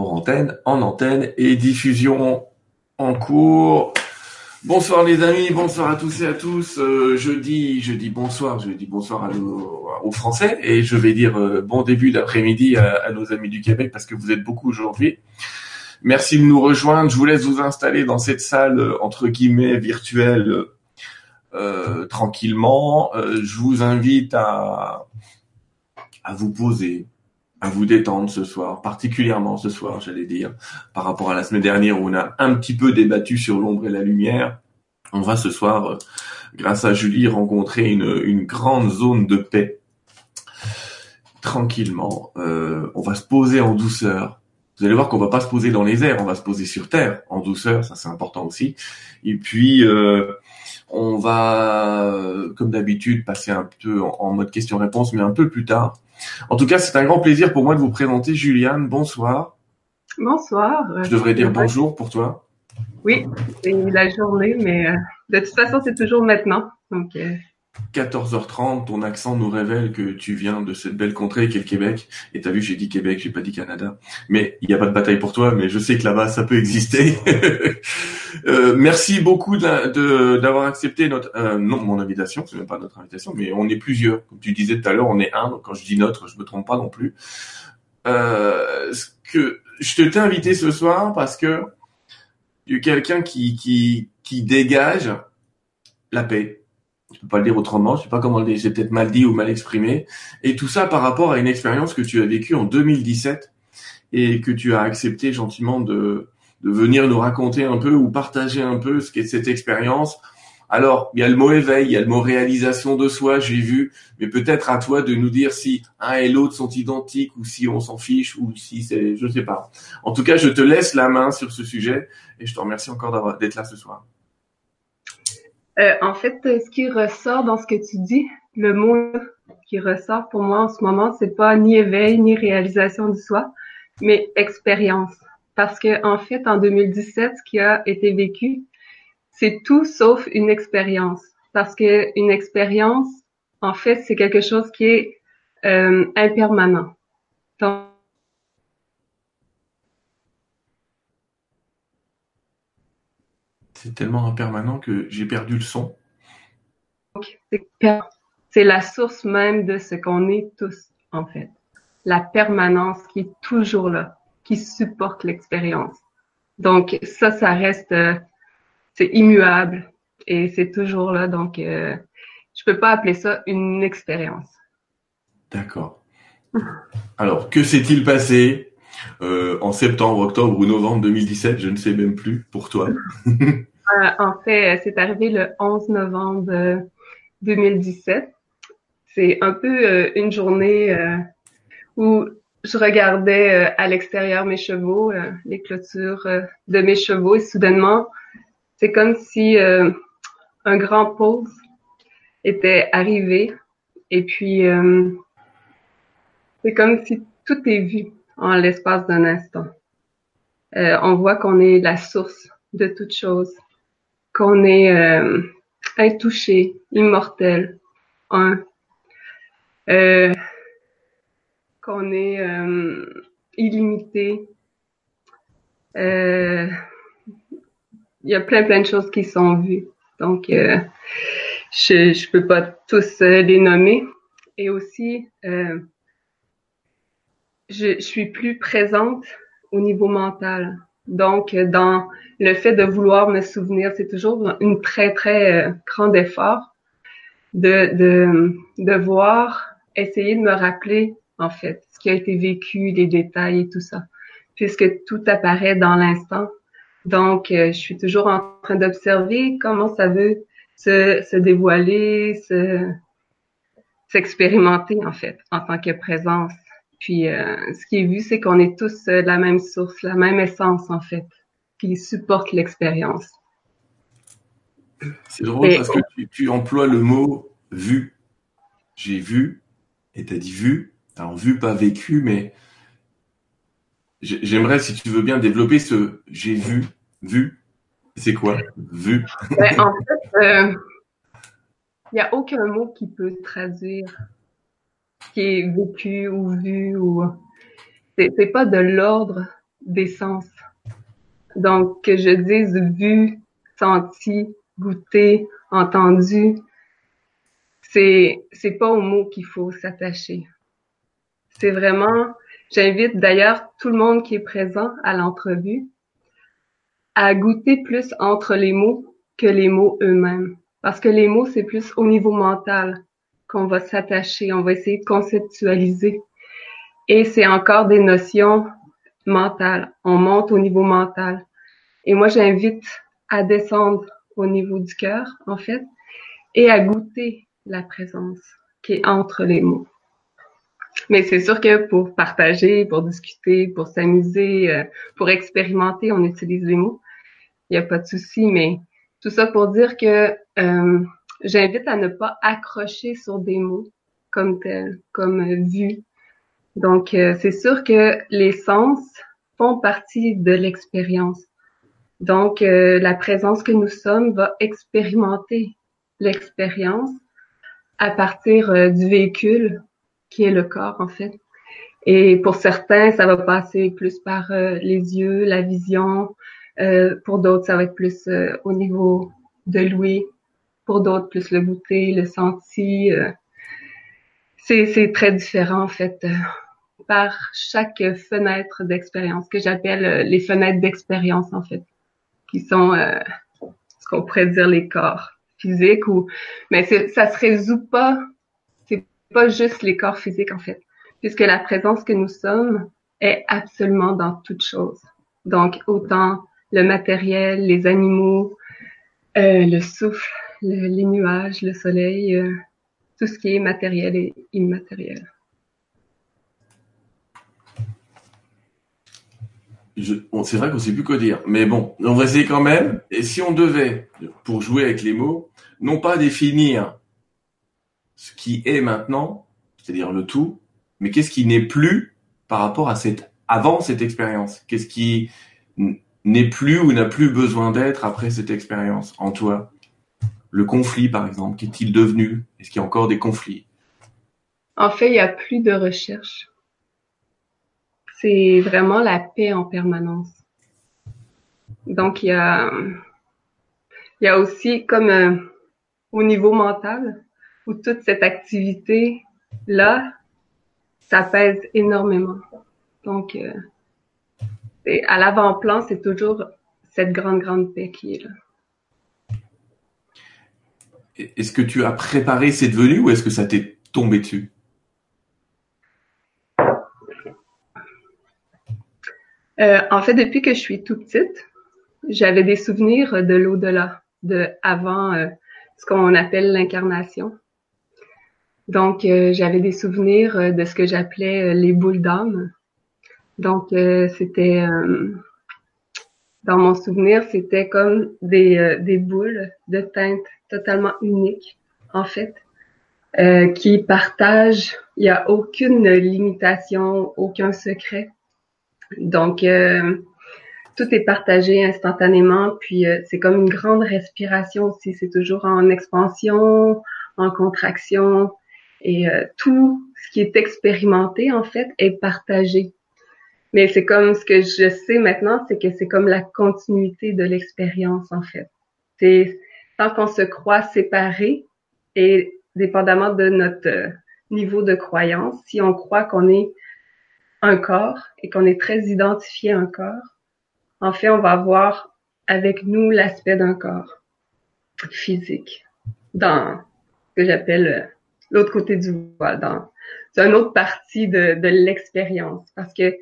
hors antenne, en antenne et diffusion en cours. Bonsoir les amis, bonsoir à tous et à tous. Je dis, je dis bonsoir, je dis bonsoir aux Français et je vais dire euh, bon début d'après-midi à, à, nos amis du Québec parce que vous êtes beaucoup aujourd'hui. Merci de nous rejoindre. Je vous laisse vous installer dans cette salle euh, entre guillemets virtuelle euh, tranquillement. je vous invite à à vous poser, à vous détendre ce soir, particulièrement ce soir, j'allais dire, par rapport à la semaine dernière où on a un petit peu débattu sur l'ombre et la lumière. On va ce soir, euh, grâce à Julie, rencontrer une, une grande zone de paix. Tranquillement, euh, on va se poser en douceur. Vous allez voir qu'on va pas se poser dans les airs, on va se poser sur terre en douceur, ça c'est important aussi. Et puis euh, on va, comme d'habitude, passer un peu en mode question-réponse, mais un peu plus tard. En tout cas, c'est un grand plaisir pour moi de vous présenter Juliane. Bonsoir. Bonsoir. Je devrais dire bonjour pour toi. Oui, c'est la journée, mais euh, de toute façon, c'est toujours maintenant. Donc, 14h30, ton accent nous révèle que tu viens de cette belle contrée qu'est le Québec. Et t'as vu, j'ai dit Québec, j'ai pas dit Canada. Mais il n'y a pas de bataille pour toi, mais je sais que là-bas, ça peut exister. euh, merci beaucoup d'avoir accepté notre, euh, non, mon invitation, c'est même pas notre invitation, mais on est plusieurs. Comme tu disais tout à l'heure, on est un. Donc quand je dis notre, je me trompe pas non plus. Euh, ce que je te t'ai invité ce soir parce que il y a quelqu'un qui, qui, qui dégage la paix je peux pas le dire autrement, je sais pas comment le dire, j'ai peut-être mal dit ou mal exprimé. Et tout ça par rapport à une expérience que tu as vécue en 2017 et que tu as accepté gentiment de, de venir nous raconter un peu ou partager un peu ce qu'est cette expérience. Alors, il y a le mot éveil, il y a le mot réalisation de soi, j'ai vu, mais peut-être à toi de nous dire si un et l'autre sont identiques ou si on s'en fiche ou si c'est, je sais pas. En tout cas, je te laisse la main sur ce sujet et je te remercie encore d'être là ce soir. Euh, en fait, ce qui ressort dans ce que tu dis, le mot qui ressort pour moi en ce moment, c'est pas ni éveil ni réalisation du soi, mais expérience. Parce que en fait, en 2017, ce qui a été vécu, c'est tout sauf une expérience. Parce que une expérience, en fait, c'est quelque chose qui est euh, impermanent. C'est tellement impermanent que j'ai perdu le son. C'est la source même de ce qu'on est tous, en fait. La permanence qui est toujours là, qui supporte l'expérience. Donc ça, ça reste, euh, c'est immuable et c'est toujours là. Donc euh, je peux pas appeler ça une expérience. D'accord. Alors que s'est-il passé euh, en septembre, octobre ou novembre 2017, je ne sais même plus pour toi. Euh, en fait, c'est arrivé le 11 novembre 2017. Euh, c'est un peu une journée où je regardais à l'extérieur mes chevaux, les clôtures de mes chevaux, et soudainement, c'est comme si un grand pause était arrivé. Et puis, c'est comme si tout est vu en l'espace d'un instant. Euh, on voit qu'on est la source de toute chose, qu'on est euh, intouché, immortel, un, euh, qu'on est euh, illimité. Euh, il y a plein plein de choses qui sont vues. Donc, je je peux pas tous les nommer. Et aussi, je, je suis plus présente au niveau mental. Donc, dans le fait de vouloir me souvenir, c'est toujours une très, très euh, grand effort de, de, de voir, essayer de me rappeler, en fait, ce qui a été vécu, les détails et tout ça, puisque tout apparaît dans l'instant. Donc, euh, je suis toujours en train d'observer comment ça veut se, se dévoiler, se, s'expérimenter, en fait, en tant que présence. Puis euh, ce qui est vu, c'est qu'on est tous euh, de la même source, la même essence en fait, qui supporte l'expérience. C'est drôle parce que tu, emploies le mot vu. J'ai vu, et t'as dit vu. Alors vu, pas vécu, mais j'aimerais, si tu veux bien, développer ce j'ai vu, vu. C'est quoi vu ben, En fait, euh, il n'y a aucun mot qui peut traduire qui est vécu ou vu ou c'est pas de l'ordre des sens. Donc, que je dise vu, senti, goûté, entendu, c'est, c'est pas aux mots qu'il faut s'attacher. C'est vraiment, j'invite d'ailleurs tout le monde qui est présent à l'entrevue à goûter plus entre les mots que les mots eux-mêmes. Parce que les mots, c'est plus au niveau mental qu'on va s'attacher, on va essayer de conceptualiser. Et c'est encore des notions mentales. On monte au niveau mental. Et moi, j'invite à descendre au niveau du cœur, en fait, et à goûter la présence qui est entre les mots. Mais c'est sûr que pour partager, pour discuter, pour s'amuser, euh, pour expérimenter, on utilise les mots. Il n'y a pas de souci, mais tout ça pour dire que euh, j'invite à ne pas accrocher sur des mots comme tel, comme vu. Donc, euh, c'est sûr que les sens font partie de l'expérience. Donc, la présence que nous sommes va expérimenter l'expérience à partir du véhicule qui est le corps en fait. Et pour certains, ça va passer plus par euh, les yeux, la vision. Euh, pour d'autres, ça va être plus euh, au niveau de l'ouïe. Pour d'autres, plus le goûter, le senti. c'est très différent en fait par chaque fenêtre d'expérience que j'appelle les fenêtres d'expérience en fait, qui sont ce qu'on pourrait dire les corps physiques ou mais ça se résout pas pas juste les corps physiques en fait, puisque la présence que nous sommes est absolument dans toute chose. Donc autant le matériel, les animaux, euh, le souffle, les nuages, le soleil, euh, tout ce qui est matériel et immatériel. c'est vrai qu'on sait plus quoi dire, mais bon, on va essayer quand même. Et si on devait, pour jouer avec les mots, non pas définir ce qui est maintenant, c'est-à-dire le tout, mais qu'est-ce qui n'est plus par rapport à cette avant cette expérience? Qu'est-ce qui n'est plus ou n'a plus besoin d'être après cette expérience en toi? Le conflit, par exemple, qu'est-il devenu? Est-ce qu'il y a encore des conflits? En fait, il n'y a plus de recherche. C'est vraiment la paix en permanence. Donc, il y a, il y a aussi comme euh, au niveau mental, où toute cette activité-là, ça pèse énormément. Donc, euh, à l'avant-plan, c'est toujours cette grande, grande paix qui est là. Est-ce que tu as préparé cette venue ou est-ce que ça t'est tombé dessus? Euh, En fait, depuis que je suis tout petite, j'avais des souvenirs de l'au-delà, de avant euh, ce qu'on appelle l'incarnation. Donc, euh, j'avais des souvenirs de ce que j'appelais les boules d'âme. Donc, c'était dans mon souvenir, c'était comme des, des boules de teinte totalement uniques, en fait, qui partagent. Il n'y a aucune limitation, aucun secret. Donc, tout est partagé instantanément. Puis, c'est comme une grande respiration aussi. C'est toujours en expansion, en contraction. Et euh, tout ce qui est expérimenté, en fait, est partagé. Mais c'est comme ce que je sais maintenant, c'est que c'est comme la continuité de l'expérience, en fait. C'est tant qu'on se croit séparé et dépendamment de notre euh, niveau de croyance, si on croit qu'on est un corps et qu'on est très identifié à un corps, en fait, on va avoir avec nous l'aspect d'un corps physique dans ce que j'appelle euh, l'autre côté du voile, dans une autre partie de, l'expérience, parce que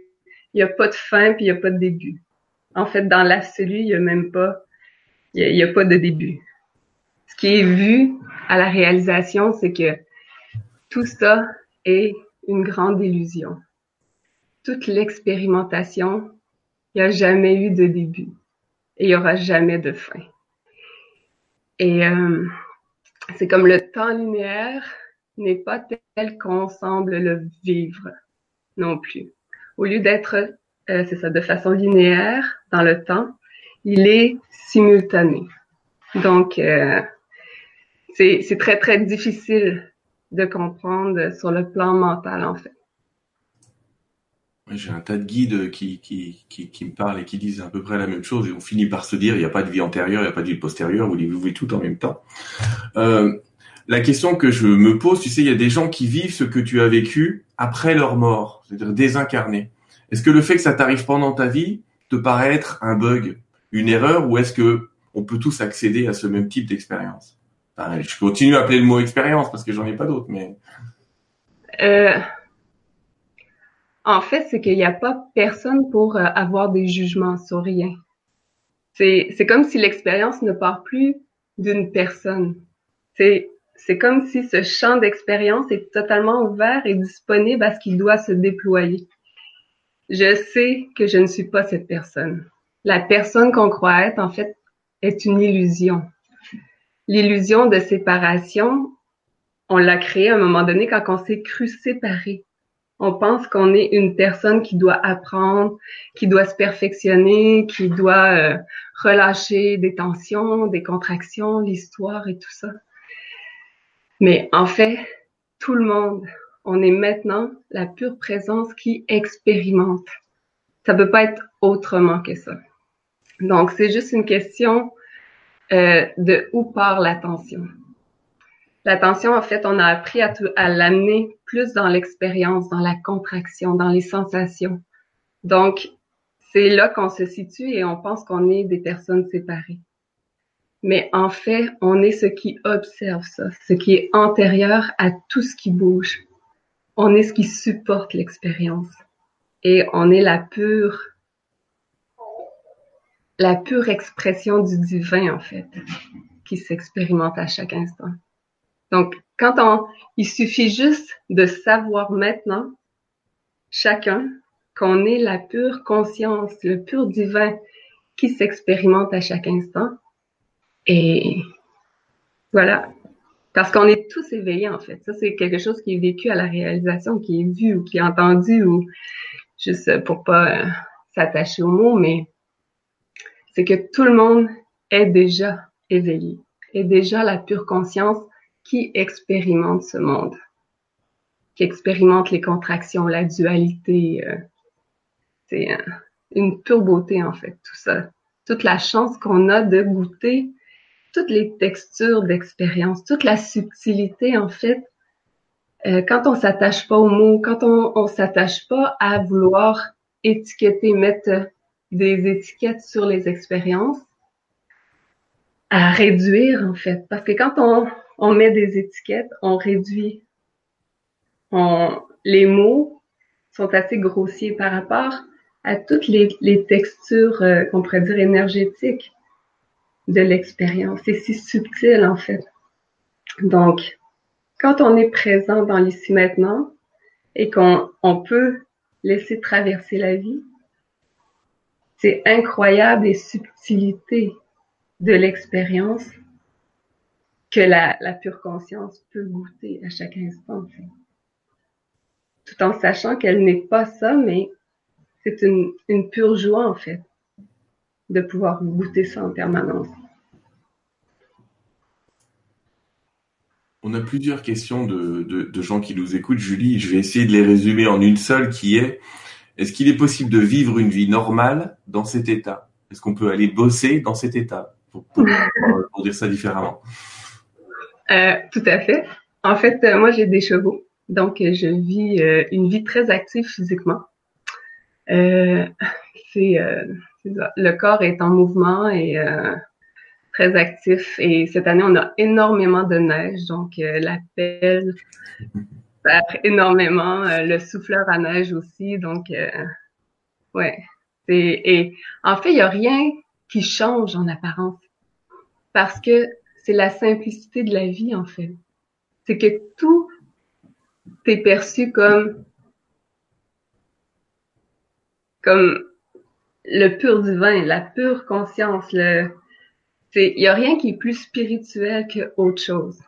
il y a pas de fin puis il y a pas de début. En fait, dans l'absolu, il y a même pas, il y a, pas de début. Qui est vu à la réalisation, c'est que tout ça est une grande illusion. Toute l'expérimentation, il n'y a jamais eu de début et il y aura jamais de fin. Et euh, c'est comme le temps linéaire n'est pas tel qu'on semble le vivre non plus. Au lieu d'être, euh, c'est ça, de façon linéaire dans le temps, il est simultané. Donc, euh, c'est très, très difficile de comprendre sur le plan mental, en fait. J'ai un tas de guides qui, qui, qui, qui, me parlent et qui disent à peu près la même chose et on finit par se dire il n'y a pas de vie antérieure, il n'y a pas de vie postérieure, vous vivez tout en même temps. Euh, la question que je me pose, tu sais, il y a des gens qui vivent ce que tu as vécu après leur mort, c'est-à-dire désincarnés. Est-ce que le fait que ça t'arrive pendant ta vie te paraît être un bug, une erreur, ou est-ce que on peut tous accéder à ce même type d'expérience? Je continue à appeler le mot expérience parce que j'en ai pas d'autres, mais. Euh, en fait, c'est qu'il n'y a pas personne pour euh, avoir des jugements sur rien. C'est, comme si l'expérience ne part plus d'une personne. C'est comme si ce champ d'expérience est totalement ouvert et disponible à ce qu'il doit se déployer. Je sais que je ne suis pas cette personne. La personne qu'on croit être, en fait, est une illusion. L'illusion de séparation, on l'a créée à un moment donné quand on s'est cru séparé on pense qu'on est une personne qui doit apprendre, qui doit se perfectionner, qui doit euh, relâcher des tensions, des contractions, l'histoire et tout ça. Mais en fait, tout le monde, on est maintenant la pure présence qui expérimente. Ça peut pas être autrement que ça. Donc, c'est juste une question euh, de où part l'attention. L'attention, en fait, on a appris à, à l'amener plus dans l'expérience, dans la contraction, dans les sensations. Donc, c'est là qu'on se situe et on pense qu'on est des personnes séparées. Mais en fait, on est ce qui observe ça, ce qui est antérieur à tout ce qui bouge. On est ce qui supporte l'expérience. Et on est la pure, la pure expression du divin, en fait, qui s'expérimente à chaque instant. Donc, quand on, il suffit juste de savoir maintenant, chacun, qu'on est la pure conscience, le pur divin qui s'expérimente à chaque instant. Et voilà. Parce qu'on est tous éveillés, en fait. Ça, c'est quelque chose qui est vécu à la réalisation, qui est vu ou qui est entendu ou juste pour pas euh, s'attacher aux mots, mais c'est que tout le monde est déjà éveillé, est déjà la pure conscience qui expérimente ce monde, qui expérimente les contractions, la dualité. Euh, c'est une pure beauté, en fait, tout ça. Toute la chance qu'on a de goûter toutes les textures d'expérience, toute la subtilité, en fait, euh, quand on s'attache pas aux mots, quand on, on s'attache pas à vouloir étiqueter, mettre des étiquettes sur les expériences, à réduire en fait. Parce que quand on, on met des étiquettes, on réduit. On, les mots sont assez grossiers par rapport à toutes les, les textures euh, qu'on pourrait dire énergétiques de l'expérience. C'est si subtil en fait. Donc, quand on est présent dans l'ici maintenant et qu'on on peut laisser traverser la vie, c'est incroyable les subtilités de l'expérience que la, pure conscience peut goûter à chaque instant. Tout en sachant qu'elle n'est pas ça, mais c'est une, pure joie en fait de pouvoir goûter ça en permanence. On a plusieurs questions de, gens qui nous écoutent, Julie. Je vais essayer de les résumer en une seule qui est est-ce qu'il est possible de vivre une vie normale dans cet état? Est-ce qu'on peut aller bosser dans cet état? Pour, dire ça différemment euh, tout à fait. En fait, euh, moi, j'ai des chevaux, donc euh, je vis une vie très active physiquement. le corps est en mouvement et très actif. Et cette année, on a énormément de neige, donc la pelle énormément, le souffleur à neige aussi, donc ouais. Et en fait, il y a rien qui change en apparence parce que c'est la simplicité de la vie, en fait. C'est que tout est perçu comme, comme le pur divin, la pure conscience, il y a rien qui est plus spirituel que autre chose.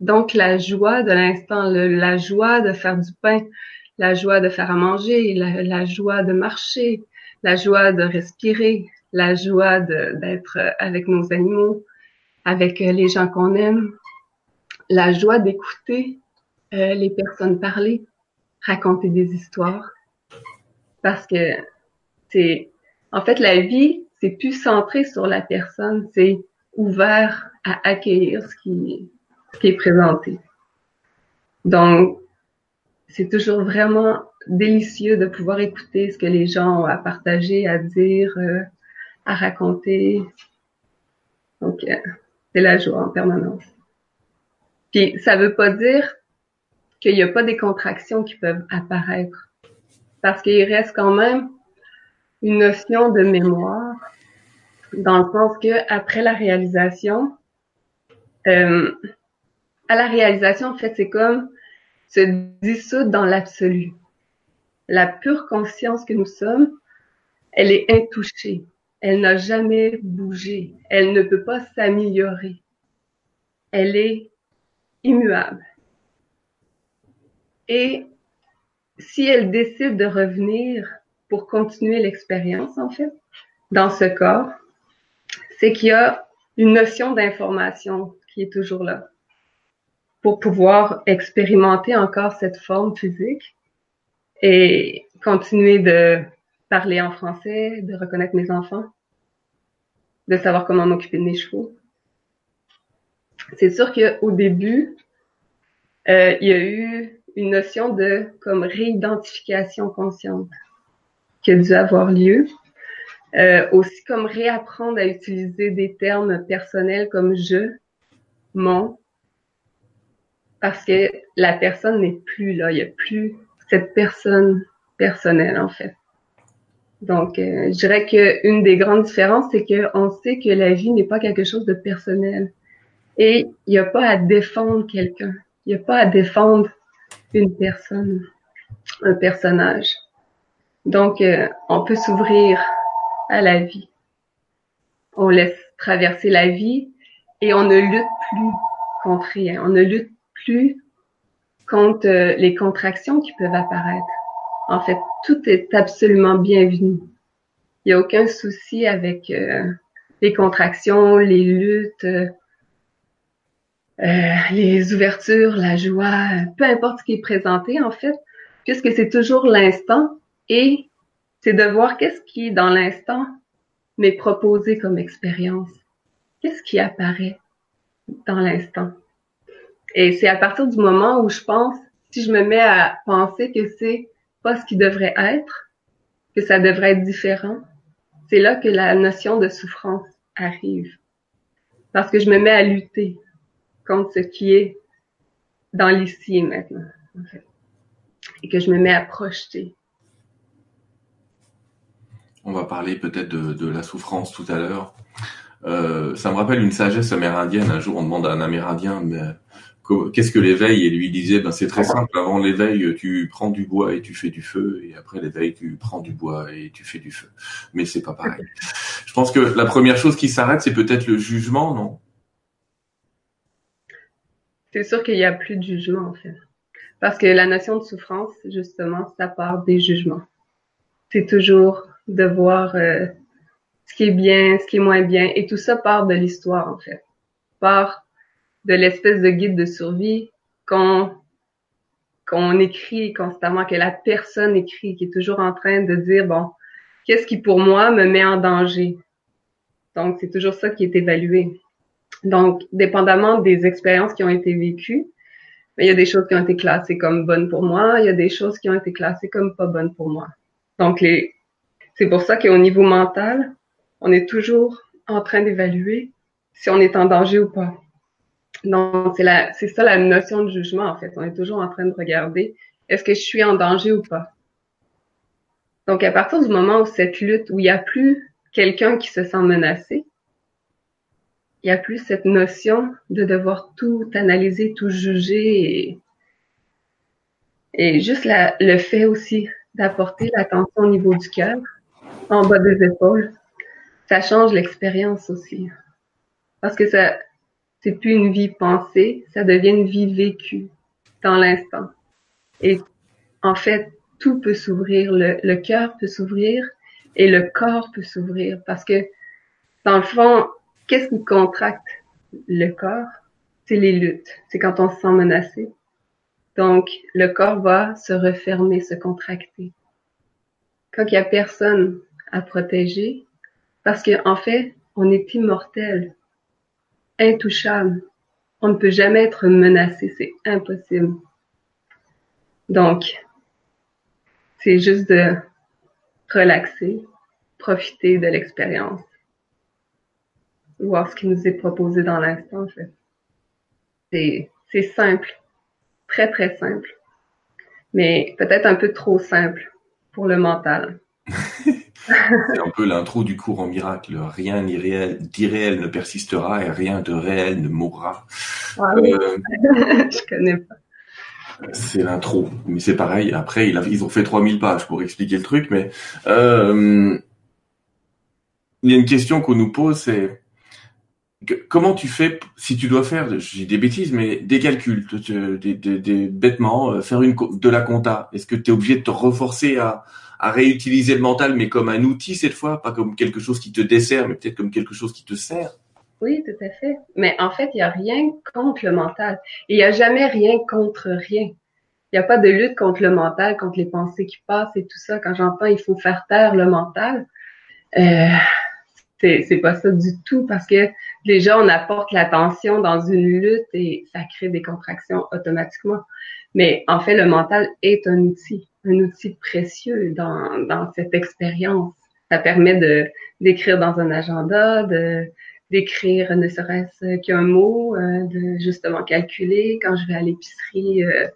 Donc, la joie de l'instant, la joie de faire du pain, la joie de faire à manger, la, joie de marcher, la joie de respirer, la joie d'être avec nos animaux, avec euh, les gens qu'on aime, la joie d'écouter euh, les personnes parler, raconter des histoires. parce que c'est, en fait, la vie, c'est plus centré sur la personne, c'est ouvert à accueillir ce qui, qui est présenté. Donc, c'est toujours vraiment délicieux de pouvoir écouter ce que les gens ont à partager, à dire, euh, à raconter. Donc, euh, c'est la joie en permanence. Puis, ça veut pas dire qu'il n'y a pas des contractions qui peuvent apparaître. Parce qu'il reste quand même une notion de mémoire, dans le sens que après la réalisation, euh, à la réalisation, en fait, c'est comme se dissoudre dans l'absolu. La pure conscience que nous sommes, elle est intouchée. Elle n'a jamais bougé. Elle ne peut pas s'améliorer. Elle est immuable. Et si elle décide de revenir pour continuer l'expérience, en fait, dans ce corps, c'est qu'il y a une notion d'information qui est toujours là pour pouvoir expérimenter encore cette forme physique et continuer de parler en français, de reconnaître mes enfants, de savoir comment m'occuper de mes chevaux. C'est sûr qu'au début, euh, il y a eu une notion de comme réidentification consciente qui a dû avoir lieu. Euh, aussi comme réapprendre à utiliser des termes personnels comme je, mon, parce que la personne n'est plus là, il n'y a plus cette personne personnelle en fait. Donc, euh, je dirais qu'une des grandes différences, c'est qu'on sait que la vie n'est pas quelque chose de personnel. Et il n'y a pas à défendre quelqu'un. Il n'y a pas à défendre une personne, un personnage. Donc, euh, on peut s'ouvrir à la vie. On laisse traverser la vie et on ne lutte plus contre rien. On ne lutte plus contre euh, les contractions qui peuvent apparaître. En fait, tout est absolument bienvenu. Il n'y a aucun souci avec euh, les contractions, les luttes, euh, les ouvertures, la joie, peu importe ce qui est présenté en fait, puisque c'est toujours l'instant et c'est de voir qu'est-ce qui, dans l'instant, m'est proposé comme expérience. Qu'est-ce qui apparaît dans l'instant? Et c'est à partir du moment où je pense, si je me mets à penser que c'est pas ce qui devrait être, que ça devrait être différent, c'est là que la notion de souffrance arrive. Parce que je me mets à lutter contre ce qui est dans l'ici et maintenant. Et que je me mets à projeter. On va parler peut-être de, de, la souffrance tout à l'heure. Euh, ça me rappelle une sagesse amérindienne. Un jour, on demande à un Amérindien, mais qu'est-ce que l'éveil? Et lui disait, ben c'est très simple. Avant l'éveil, tu prends du bois et tu fais du feu, et après l'éveil, tu prends du bois et tu fais du feu. Mais c'est pas pareil. Je pense que la première chose qui s'arrête, c'est peut-être le jugement, non? C'est sûr qu'il y a plus de jugement en fait, parce que la notion de souffrance, justement, ça part des jugements. C'est toujours de voir euh, ce qui est bien, ce qui est moins bien, et tout ça part de l'histoire en fait, part de l'espèce de guide de survie qu'on qu'on écrit constamment, que la personne écrit, qui est toujours en train de dire, bon, qu'est-ce qui pour moi me met en danger? Donc, c'est toujours ça qui est évalué. Donc, dépendamment des expériences qui ont été vécues, ben, il y a des choses qui ont été classées comme bonnes pour moi, il y a des choses qui ont été classées comme pas bonnes pour moi. Donc, les, c'est pour ça qu'au niveau mental, on est toujours en train d'évaluer si on est en danger ou pas. Donc, c'est la, c'est ça la notion de jugement, en fait. On est toujours en train de regarder, est-ce que je suis en danger ou pas? Donc, à partir du moment où cette lutte, où il n'y a plus quelqu'un qui se sent menacé, il n'y a plus cette notion de devoir tout analyser, tout juger et, et juste le fait aussi d'apporter l'attention au niveau du cœur, en bas des épaules, ça change l'expérience aussi. Parce que ça, c'est plus une vie pensée, ça devient une vie vécue dans l'instant. Et en fait, tout peut s'ouvrir, le, le cœur peut s'ouvrir et le corps peut s'ouvrir parce que dans le fond, qu'est-ce qui contracte le corps? C'est les luttes. C'est quand on se sent menacé. Donc, le corps va se refermer, se contracter. quand il y a personne à protéger, parce qu'en en fait, on est immortel, intouchable. On ne peut jamais être menacé, c'est impossible. Donc, c'est juste de relaxer, profiter de l'expérience, voir ce qui nous est proposé dans l'instant, en fait. C'est, c'est simple, très très simple, mais peut-être un peu trop simple pour le mental. C'est un peu l'intro du cours en miracle. Rien d'irréel ne persistera et rien de réel ne mourra. Ah euh, Je connais pas. C'est l'intro, mais c'est pareil. Après, ils ont fait 3000 pages pour expliquer le truc, mais euh, il y a une question qu'on nous pose, c'est comment tu fais si tu dois faire, j'ai des bêtises, mais des calculs, des, des, bêtements, euh, faire une de la compta. Est-ce que tu es obligé de te reforcer à, à réutiliser le mental, mais comme un outil cette fois, pas comme quelque chose qui te dessert, mais peut-être comme quelque chose qui te sert. Oui, tout à fait. Mais en fait, il n'y a rien contre le mental. Il n'y a jamais rien contre rien. Il n'y a pas de lutte contre le mental, contre les pensées qui passent et tout ça. Quand j'entends il faut faire taire le mental, euh, c'est pas ça du tout parce que déjà on apporte l'attention dans une lutte et ça crée des contractions automatiquement. Mais en fait, le mental est un outil un outil précieux dans, dans cette expérience. Ça permet de d'écrire dans un agenda, de d'écrire ne serait-ce qu'un mot, euh, de justement calculer quand je vais à l'épicerie, euh,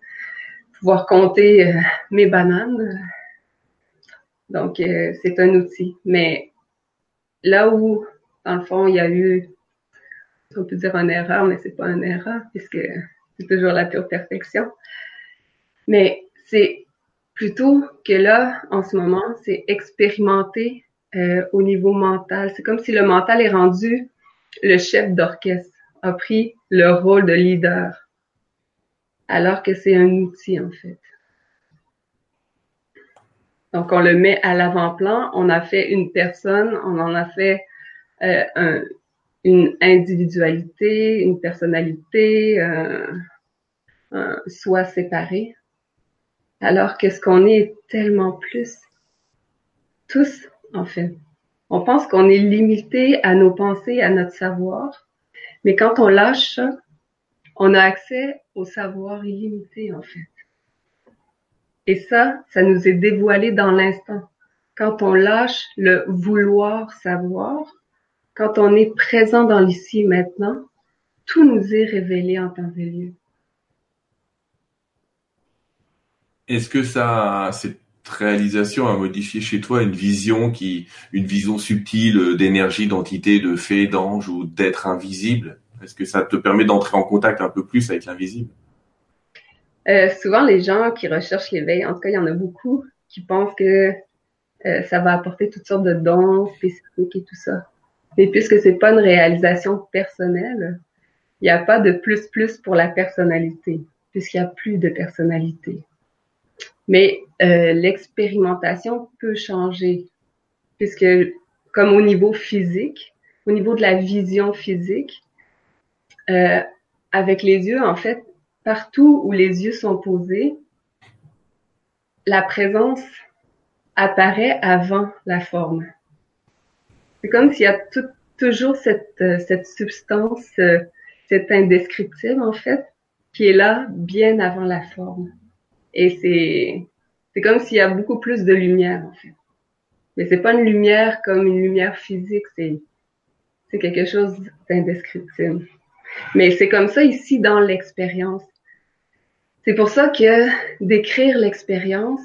pouvoir compter euh, mes bananes. Donc c'est un outil. Mais là où, dans le fond, il y a eu, on peut dire une erreur, mais c'est pas une erreur puisque c'est toujours la pure perfection. Mais c'est Plutôt que là, en ce moment, c'est expérimenter euh, au niveau mental. C'est comme si le mental est rendu le chef d'orchestre, a pris le rôle de leader, alors que c'est un outil en fait. Donc on le met à l'avant-plan, on a fait une personne, on en a fait euh, un, une individualité, une personnalité, euh, un soi séparé alors que ce qu'on est tellement plus. Tous, en fait. On pense qu'on est limité à nos pensées, à notre savoir, mais quand on lâche ça, on a accès au savoir illimité, en fait. Et ça, ça nous est dévoilé dans l'instant. Quand on lâche le vouloir savoir, quand on est présent dans l'ici maintenant, tout nous est révélé en temps et lieu. Est-ce que ça, cette réalisation a modifié chez toi une vision qui, une vision subtile d'énergie, d'entité, de fée, d'ange ou d'être invisible? Est-ce que ça te permet d'entrer en contact un peu plus avec l'invisible? Euh, Souvent, les gens qui recherchent l'éveil, en tout cas, il y en a beaucoup qui pensent que euh, ça va apporter toutes sortes de dons spécifiques et tout ça. Mais puisque c'est pas une réalisation personnelle, il n'y a pas de plus plus pour la personnalité, puisqu'il n'y a plus de personnalité. Mais euh, l'expérimentation peut changer, puisque comme au niveau physique, au niveau de la vision physique, euh, avec les yeux, en fait, partout où les yeux sont posés, la présence apparaît avant la forme. C'est comme s'il y a toujours cette, euh, cette substance, euh, cette indescriptible en fait, qui est là bien avant la forme. Et c'est, c'est comme s'il y a beaucoup plus de lumière, en fait. Mais c'est pas une lumière comme une lumière physique, c'est, c'est quelque chose d'indescriptible. Mais c'est comme ça ici dans l'expérience. C'est pour ça que d'écrire l'expérience,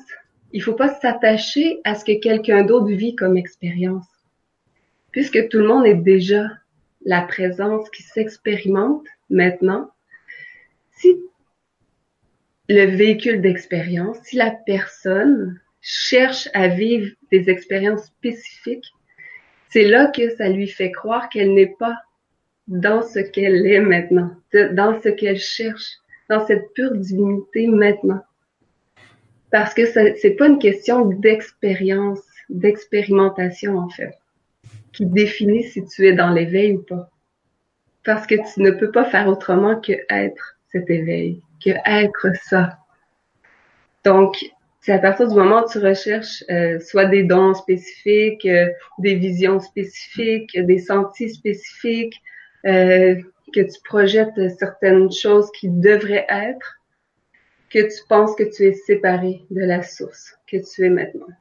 il faut pas s'attacher à ce que quelqu'un d'autre vit comme expérience. Puisque tout le monde est déjà la présence qui s'expérimente maintenant. Si le véhicule d'expérience, si la personne cherche à vivre des expériences spécifiques, c'est là que ça lui fait croire qu'elle n'est pas dans ce qu'elle est maintenant, dans ce qu'elle cherche, dans cette pure divinité maintenant. Parce que c'est pas une question d'expérience, d'expérimentation en fait, qui définit si tu es dans l'éveil ou pas. Parce que tu ne peux pas faire autrement que être cet éveil que être ça? Donc, c'est à partir du moment où tu recherches euh, soit des dons spécifiques, euh, des visions spécifiques, des sentis spécifiques, euh, que tu projettes certaines choses qui devraient être, que tu penses que tu es séparé de la source que tu es maintenant.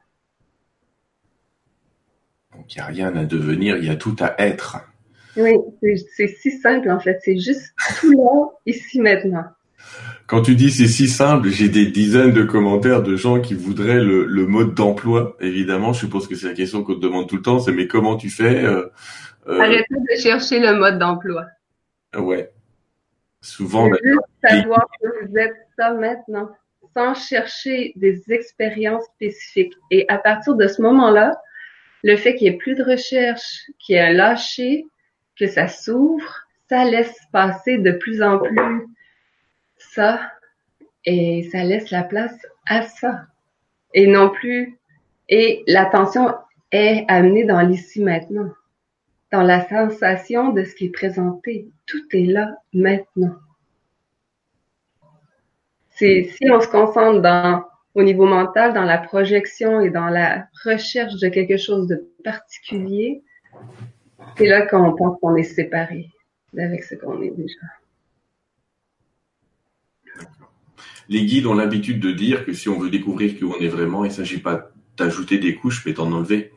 Donc il n'y a rien à devenir, il y a tout à être. Oui, c'est si simple en fait, c'est juste tout là, ici maintenant. Quand tu dis c'est si simple, j'ai des dizaines de commentaires de gens qui voudraient le, mode d'emploi. Évidemment, je suppose que c'est la question qu'on te demande tout le temps, c'est mais comment tu fais euh, euh? Arrêtez de chercher le mode d'emploi. Ouais. Souvent. Juste savoir que vous êtes ça maintenant, sans chercher des expériences spécifiques. Et à partir de ce moment-là, le fait qu'il n'y ait plus de recherche, qu'il y ait un lâcher, que ça s'ouvre, ça laisse passer de plus en plus ça et ça laisse la place à ça. Et non plus, et l'attention est amenée dans l'ici maintenant, dans la sensation de ce qui est présenté. Tout est là maintenant. Si on se concentre dans au niveau mental, dans la projection et dans la recherche de quelque chose de particulier, c'est là qu'on pense qu'on est séparé avec ce qu'on est déjà. Les guides ont l'habitude de dire que si on veut découvrir qui on est vraiment, il ne s'agit pas d'ajouter des couches, mais d'en enlever,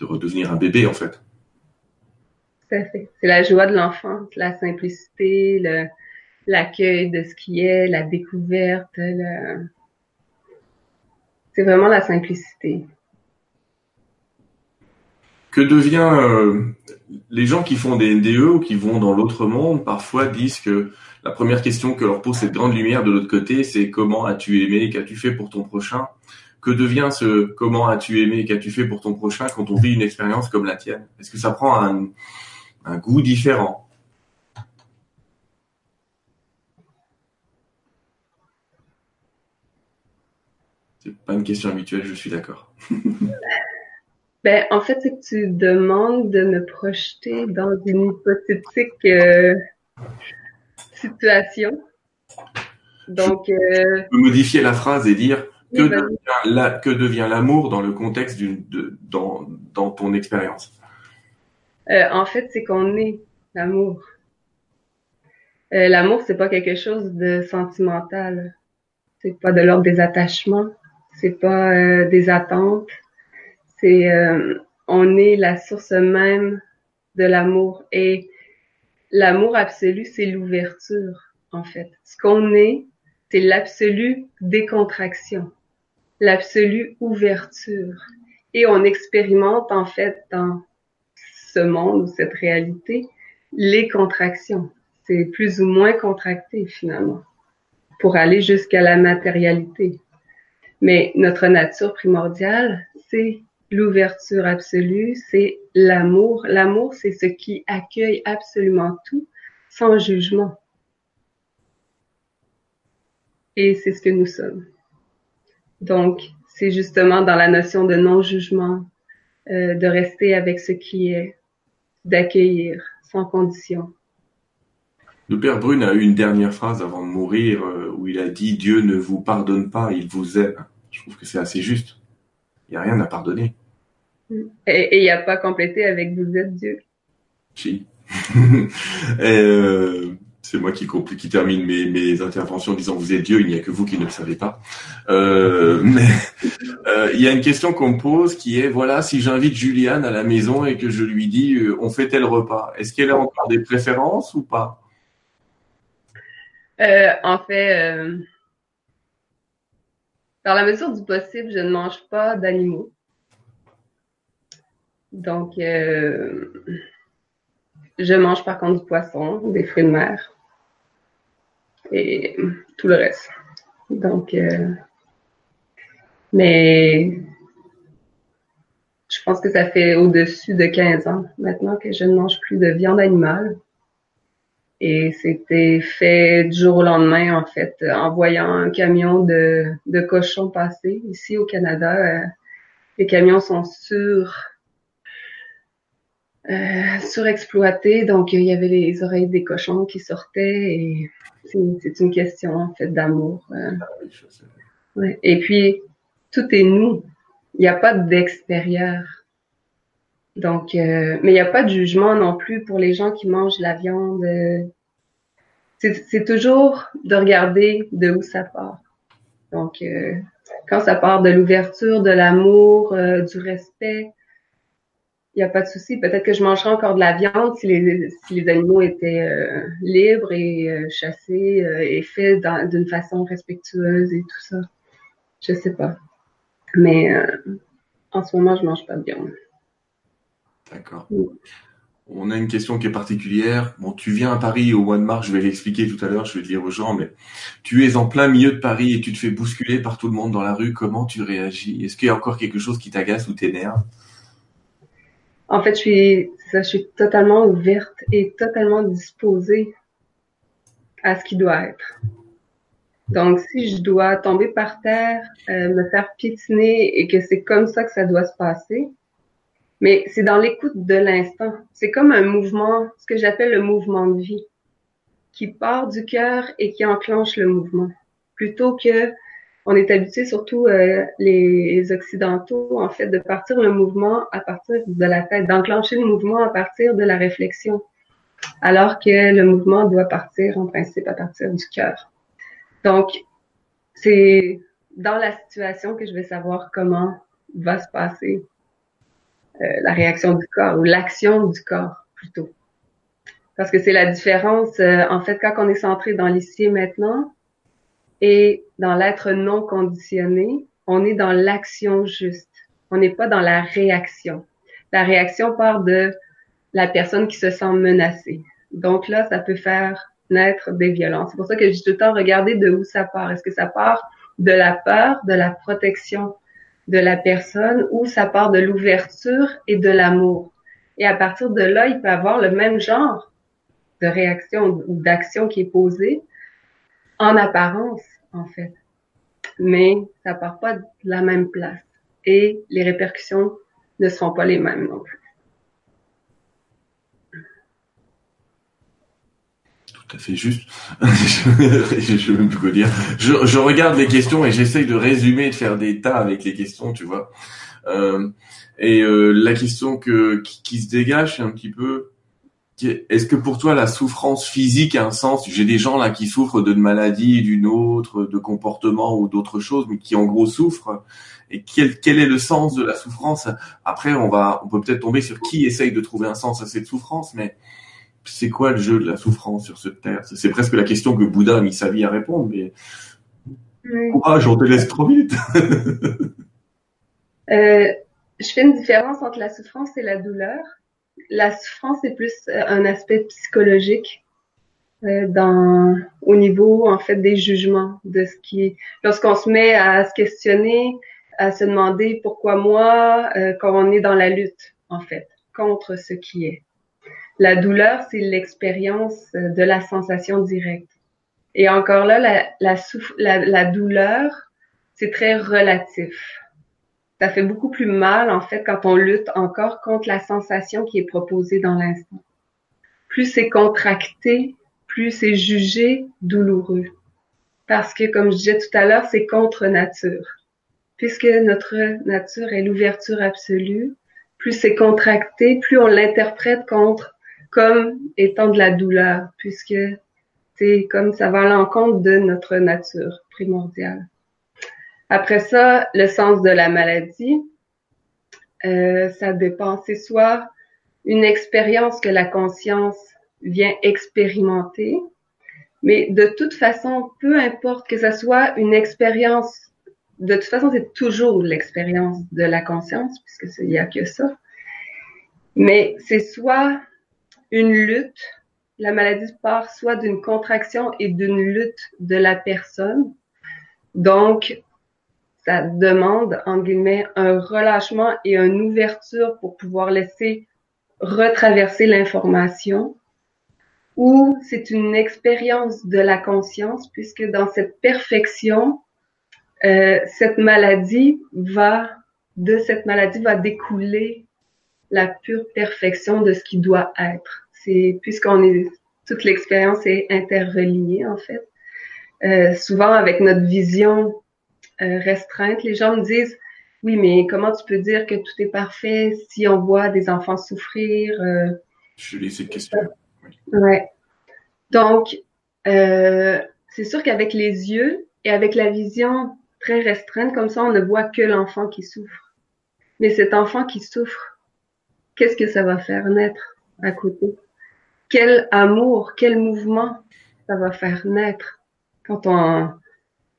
de redevenir un bébé en fait. C'est la joie de l'enfance, la simplicité, l'accueil de ce qui est, la découverte, le, c'est vraiment la simplicité. Que devient euh, les gens qui font des NDE ou qui vont dans l'autre monde parfois disent que la première question que leur pose cette grande lumière de l'autre côté, c'est comment as-tu aimé, qu'as-tu fait pour ton prochain? Que devient ce comment as-tu aimé, qu'as-tu fait pour ton prochain quand on vit une expérience comme la tienne? Est-ce que ça prend un goût différent? Pas une question habituelle, je suis d'accord. ben, en fait, c'est tu demandes de me projeter dans une hypothétique euh, situation. Donc, euh, peux modifier la phrase et dire que, devient, l'amour dans le contexte de, dans, dans ton expérience. Euh, en fait, c'est qu'on est l'amour. l'amour, c'est pas quelque chose de sentimental. C'est pas de l'ordre des attachements c'est pas euh, des attentes, c'est euh, on est la source même de l'amour et l'amour absolu c'est l'ouverture en fait. Ce qu'on est, c'est l'absolue décontraction, l'absolue ouverture et on expérimente en fait dans ce monde ou cette réalité les contractions. C'est plus ou moins contracté finalement pour aller jusqu'à la matérialité. Mais notre nature primordiale, c'est l'ouverture absolue, c'est l'amour. L'amour, c'est ce qui accueille absolument tout sans jugement. Et c'est ce que nous sommes. Donc, c'est justement dans la notion de non-jugement, euh, de rester avec ce qui est, d'accueillir sans condition. Le Père Brune a eu une dernière phrase avant de mourir euh, où il a dit Dieu ne vous pardonne pas, il vous aime. Je trouve que c'est assez juste. Il n'y a rien à pardonner. Et il n'y a pas complété avec vous êtes Dieu. Si. euh, c'est moi qui, qui termine mes, mes, interventions en disant vous êtes Dieu, il n'y a que vous qui ne le savez pas. Euh, mais euh, il y a une question qu'on me pose qui est voilà si j'invite Juliane à la maison et que je lui dis on fait tel repas, est-ce qu'elle a encore des préférences ou pas? En fait, dans la mesure du possible, je ne mange pas d'animaux. Donc, euh, je mange par contre du poisson, des fruits de mer et tout le reste. Donc, euh, mais je pense que ça fait au-dessus de 15 ans maintenant que je ne mange plus de viande animale. Et c'était fait du jour au lendemain, en fait, en voyant un camion de, de cochons passer. Ici au Canada, euh, les camions sont sur euh, surexploités, donc il y avait les oreilles des cochons qui sortaient et c'est une question en fait d'amour. Euh. Et puis tout est nous. Il n'y a pas d'extérieur. Donc, euh, mais il n'y a pas de jugement non plus pour les gens qui mangent la viande. C'est toujours de regarder de où ça part. Donc, euh, quand ça part de l'ouverture, de l'amour, euh, du respect, il n'y a pas de souci. Peut-être que je mangerais encore de la viande si les, si les animaux étaient euh, libres et euh, chassés et faits d'une façon respectueuse et tout ça. Je sais pas. Mais en ce moment, je mange pas de viande. D'accord. On a une question qui est particulière. Bon, tu viens à Paris au mois de mars, je vais l'expliquer tout à l'heure, je vais le dire aux gens, mais tu es en plein milieu de Paris et tu te fais bousculer par tout le monde dans la rue. Comment tu réagis? Est-ce qu'il y a encore quelque chose qui t'agace ou t'énerve? En fait, je suis, je suis totalement ouverte et totalement disposée à ce qui doit être. Donc, si je dois tomber par terre, euh, me faire piétiner et que c'est comme ça que ça doit se passer, mais c'est dans l'écoute de l'instant. C'est comme un mouvement, ce que j'appelle le mouvement de vie, qui part du cœur et qui enclenche le mouvement. Plutôt que on est habitué, surtout euh, les occidentaux, en fait, de partir le mouvement à partir de la tête, d'enclencher le mouvement à partir de la réflexion, alors que le mouvement doit partir en principe à partir du cœur. Donc, c'est dans la situation que je vais savoir comment va se passer la réaction du corps ou l'action du corps plutôt. Parce que c'est la différence, euh, en fait, quand on est centré dans l'ici et maintenant et dans l'être non conditionné, on est dans l'action juste. On n'est pas dans la réaction. La réaction part de la personne qui se sent menacée. Donc là, ça peut faire naître des violences. C'est pour ça que dis tout le temps, regardez de où ça part. Est-ce que ça part de la peur, de la protection, de la personne ou ça part de l'ouverture et de l'amour. Et à partir de là, il peut avoir le même genre de réaction ou d'action qui est posée en apparence, en fait. Mais ça part pas de la même place. Et les répercussions ne seront pas les mêmes non plus. Tout à fait juste. je, je même plus quoi dire. Je, je, regarde les questions et j'essaye de résumer, de faire des tas avec les questions, tu vois. Euh, et euh, la question que qui, qui se dégage, c'est un petit peu est-ce que pour toi la souffrance physique a un sens? J'ai des gens là qui souffrent d'une maladie, d'une autre, de comportement ou d'autres choses, mais qui en gros souffrent. Et quel, quel est le sens de la souffrance? Après, on va, on peut peut-être tomber sur qui essaye de trouver un sens à cette souffrance, mais c'est quoi le jeu de la souffrance sur cette terre? C'est presque la question que Bouddha a mis sa vie à répondre, mais courage, on te laisse trop vite. euh, je fais une différence entre la souffrance et la douleur. La souffrance est plus euh, un aspect psychologique euh, dans au niveau en fait des jugements de ce qui lorsqu'on se met à se questionner, à se demander pourquoi moi euh, quand on est dans la lutte en fait contre ce qui est. La douleur, c'est l'expérience euh, de la sensation directe. Et encore là, la, la, la, douleur, c'est très relatif. Ça fait beaucoup plus mal, en fait, quand on lutte encore contre la sensation qui est proposée dans l'instant. Plus c'est contracté, plus c'est jugé douloureux. Parce que, comme je disais tout à l'heure, c'est contre nature. Puisque notre nature est l'ouverture absolue, plus c'est contracté, plus on l'interprète contre comme étant de la douleur, puisque c'est comme ça va à l'encontre de notre nature primordiale. Après ça, le sens de la maladie, euh, ça dépend. C'est soit une expérience que la conscience vient expérimenter, mais de toute façon, peu importe que ça soit une expérience, de toute façon, c'est toujours l'expérience de la conscience, puisque il y a que ça. Mais c'est soit une lutte, la maladie part soit d'une contraction et d'une lutte de la personne. Donc, ça demande, en guillemets, un relâchement et une ouverture pour pouvoir laisser retraverser l'information. Ou c'est une expérience de la conscience, puisque dans cette perfection, euh, cette maladie va, de cette maladie va découler la pure perfection de ce qui doit être. C'est puisqu'on est toute l'expérience est interreliée en fait. Euh, souvent avec notre vision euh, restreinte. Les gens me disent, oui, mais comment tu peux dire que tout est parfait si on voit des enfants souffrir? Euh? Je lis cette question. Ouais. Donc, euh, c'est sûr qu'avec les yeux et avec la vision très restreinte, comme ça, on ne voit que l'enfant qui souffre. Mais cet enfant qui souffre, qu'est-ce que ça va faire naître à côté? Quel amour, quel mouvement ça va faire naître quand on,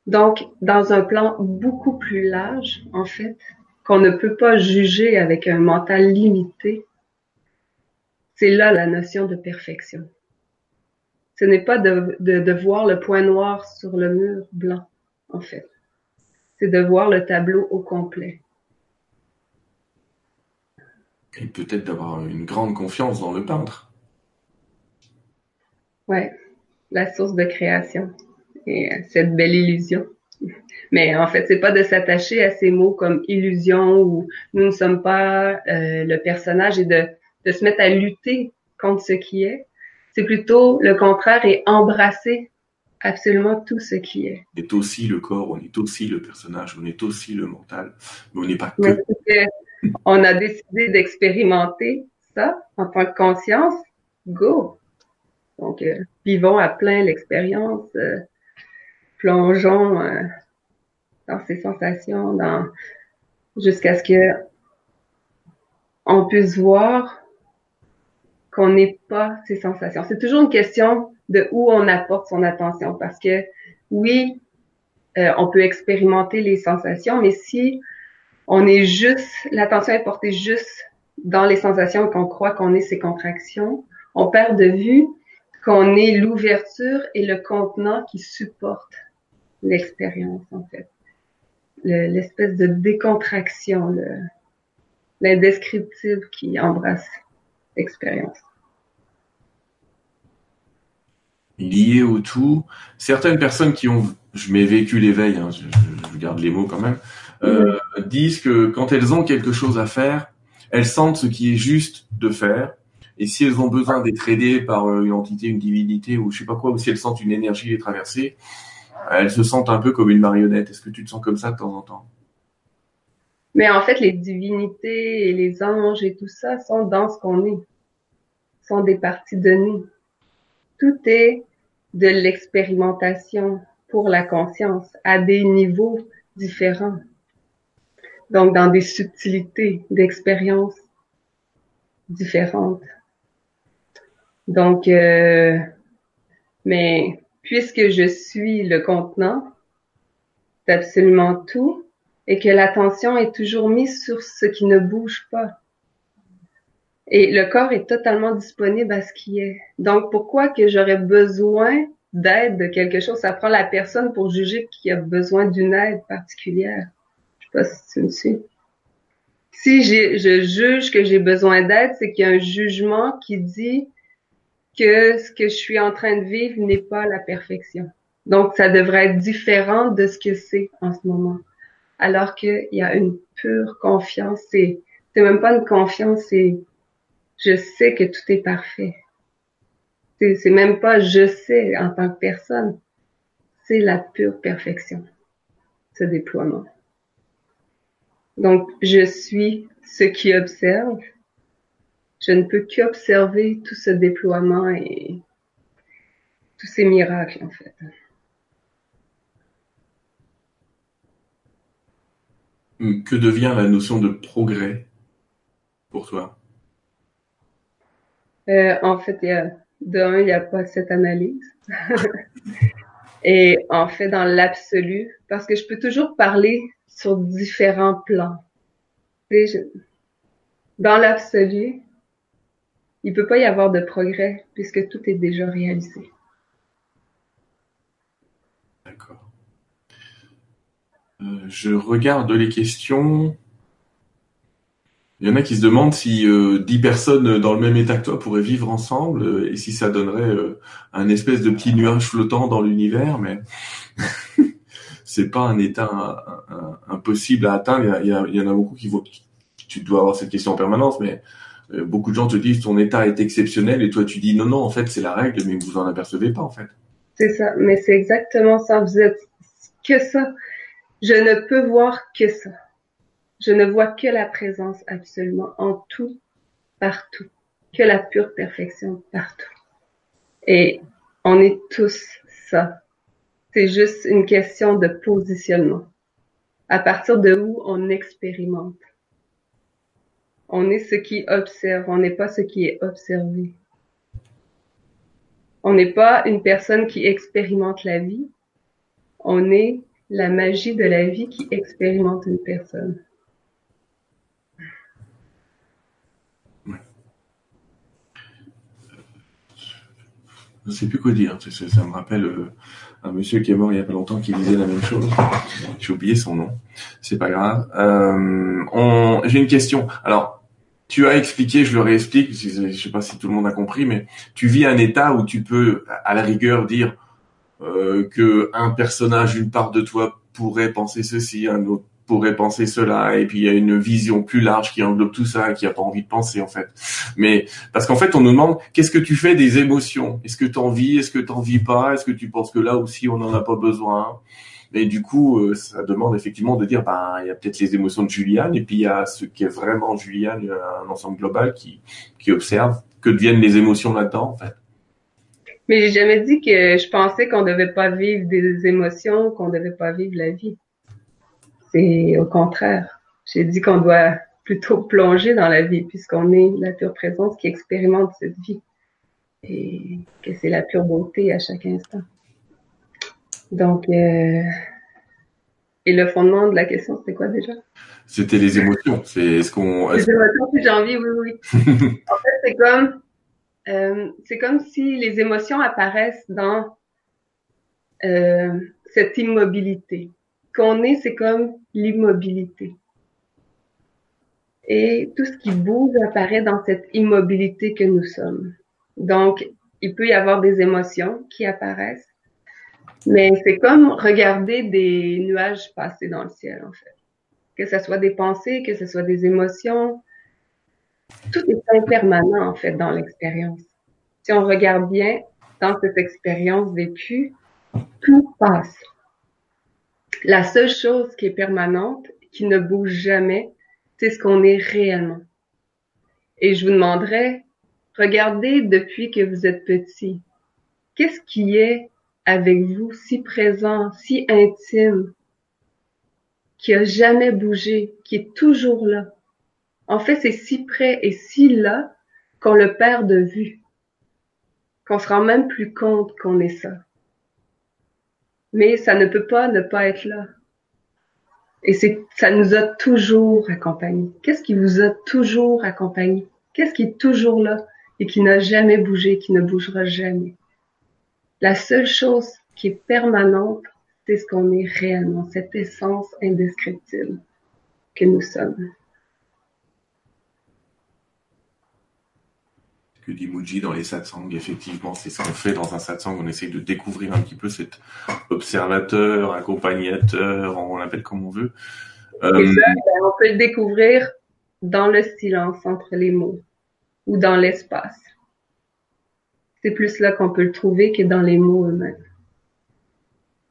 donc, dans un plan beaucoup plus large, en fait, qu'on ne peut pas juger avec un mental limité, c'est là la notion de perfection. Ce n'est pas de, de, voir le point noir sur le mur blanc, en fait. C'est de voir le tableau au complet. Et peut-être d'avoir une grande confiance dans le peintre. Ouais, la source de création et cette belle illusion. Mais en fait, c'est pas de s'attacher à ces mots comme illusion ou nous ne sommes pas euh, le personnage et de, de se mettre à lutter contre ce qui est. C'est plutôt le contraire et embrasser absolument tout ce qui est. On est aussi le corps, on est aussi le personnage, on est aussi le mental, mais on n'est pas que. On a décidé d'expérimenter ça en tant que conscience. Go. Donc, euh, vivons à plein l'expérience. Euh, plongeons euh, dans ces sensations, jusqu'à ce que on puisse voir qu'on n'est pas ces sensations. C'est toujours une question de où on apporte son attention parce que oui, euh, on peut expérimenter les sensations, mais si on est juste, l'attention est portée juste dans les sensations qu'on croit qu'on est ces contractions, on perd de vue qu'on est l'ouverture et le contenant qui supporte l'expérience, en fait. L'espèce de décontraction, l'indescriptible qui embrasse l'expérience. Lié au tout, certaines personnes qui ont, je m'ai vécu l'éveil, hein, je, je, garde les mots quand même, euh, disent que quand elles ont quelque chose à faire, elles sentent ce qui est juste de faire. Et si elles ont besoin d'être aidées par euh, une entité, une divinité ou je sais pas quoi, ou si elles sentent une énergie les traverser, elles se sentent un peu comme une marionnette. Est-ce que tu te sens comme ça de temps en temps? Mais en fait, les divinités et les anges et tout ça sont dans ce qu'on est, sont des parties de nous. Tout est de l'expérimentation pour la conscience à des niveaux différents. Donc, dans des subtilités d'expérience différentes. Donc, euh, mais puisque je suis le contenant d'absolument tout et que l'attention est toujours mise sur ce qui ne bouge pas. Et le corps est totalement disponible à ce qui est. Donc, pourquoi que j'aurais besoin d'aide de quelque chose? Ça prend la personne pour juger qu'il a besoin d'une aide particulière. Sais pas si tu me suis. Si je juge que j'ai besoin d'aide, c'est qu'il y a un jugement qui dit que ce que je suis en train de vivre n'est pas la perfection. Donc, ça devrait être différent de ce que c'est en ce moment. Alors qu'il y a une pure confiance. C'est, c'est même pas une confiance, c'est je sais que tout est parfait. C'est même pas je sais en tant que personne. C'est la pure perfection, ce déploiement. Donc, je suis ce qui observe je ne peux qu'observer tout ce déploiement et tous ces miracles, en fait. Hum, que devient la notion de progrès pour toi? Euh, En fait, il y a, d'un, il n'y a pas cette analyse. et en fait, dans l'absolu, parce que je peux toujours parler sur différents plans. dans l'absolu, il peut pas y avoir de progrès puisque tout est déjà réalisé. D'accord. Euh, je regarde les questions. Il y en a qui se demandent si euh, dix personnes dans le même état que toi pourraient vivre ensemble euh, et si ça donnerait un espèce de petit nuage flottant dans l'univers, mais c'est pas un état impossible à atteindre. Il y, en a beaucoup qui vont. Tu dois avoir cette question en permanence, mais euh, beaucoup de gens te disent ton état est exceptionnel et toi tu dis non non en fait c'est la règle mais vous en apercevez pas en fait. C'est ça, mais c'est exactement ça. Vous êtes que ça. je ne peux voir que ça. Je ne vois que la présence absolument en tout, partout, que la pure perfection partout. Et on est tous ça. C'est juste une question de positionnement. À partir de où on expérimente. On est ce qui observe, on n'est pas ce qui est observé. On n'est pas une personne qui expérimente la vie. On est la magie de la vie qui expérimente une personne. Je sais plus quoi dire. Ça, me rappelle euh, un monsieur qui est mort il y a pas longtemps qui disait la même chose. J'ai oublié son nom. C'est pas grave. Euh, J'ai une question. Alors, tu as expliqué, je le réexplique, je sais pas si tout le monde a compris, mais tu vis un état où tu peux, à la rigueur, dire euh, que un personnage, une part de toi pourrait penser ceci, un autre pourrait penser cela et puis il y a une vision plus large qui englobe tout ça qui a pas envie de penser en fait. Mais parce qu'en fait on nous demande qu'est-ce que tu fais des émotions? Est-ce que tu en vis? Est-ce que tu en vis pas? Est-ce que tu penses que là aussi on n'en a pas besoin? Et du coup euh, ça demande effectivement de dire ben il y a peut-être les émotions de Juliane et puis il y a ce qui est vraiment Juliane un ensemble global qui qui observe que deviennent les émotions là-dedans en fait. Mais j'ai jamais dit que je pensais qu'on devait pas vivre des émotions, qu'on devait pas vivre la vie. C'est au contraire. J'ai dit qu'on doit plutôt plonger dans la vie puisqu'on est la pure présence qui expérimente cette vie et que c'est la pure beauté à chaque instant. Donc, euh, et le fondement de la question, c'était quoi déjà? C'était les émotions. C'est ce qu'on. Les émotions, j'ai envie, oui, oui. en fait, c'est comme, euh, c'est comme si les émotions apparaissent dans euh, cette immobilité qu'on est, c'est comme l'immobilité. Et tout ce qui bouge apparaît dans cette immobilité que nous sommes. Donc, il peut y avoir des émotions qui apparaissent, mais c'est comme regarder des nuages passer dans le ciel, en fait. Que ce soit des pensées, que ce soit des émotions, tout est impermanent, en fait, dans l'expérience. Si on regarde bien dans cette expérience vécue, tout passe. La seule chose qui est permanente, qui ne bouge jamais, c'est ce qu'on est réellement. Et je vous demanderais, regardez depuis que vous êtes petit, qu'est-ce qui est avec vous si présent, si intime, qui a jamais bougé, qui est toujours là? En fait, c'est si près et si là qu'on le perd de vue, qu'on se rend même plus compte qu'on est ça mais ça ne peut pas ne pas être là. Et c'est, ça nous a toujours accompagnés. Qu'est-ce qui vous a toujours accompagné? Qu'est-ce qui est toujours là et qui n'a jamais bougé, qui ne bougera jamais? La seule chose qui est permanente, c'est ce qu'on est réellement, cette essence indescriptible que nous sommes. L'emoji dans les satsangs. Effectivement, c'est ce qu'on fait dans un satsang. On essaye de découvrir un petit peu cet observateur, accompagnateur, on l'appelle comme on veut. Euh, ben, on peut le découvrir dans le silence entre les mots ou dans l'espace. C'est plus là qu'on peut le trouver que dans les mots eux-mêmes.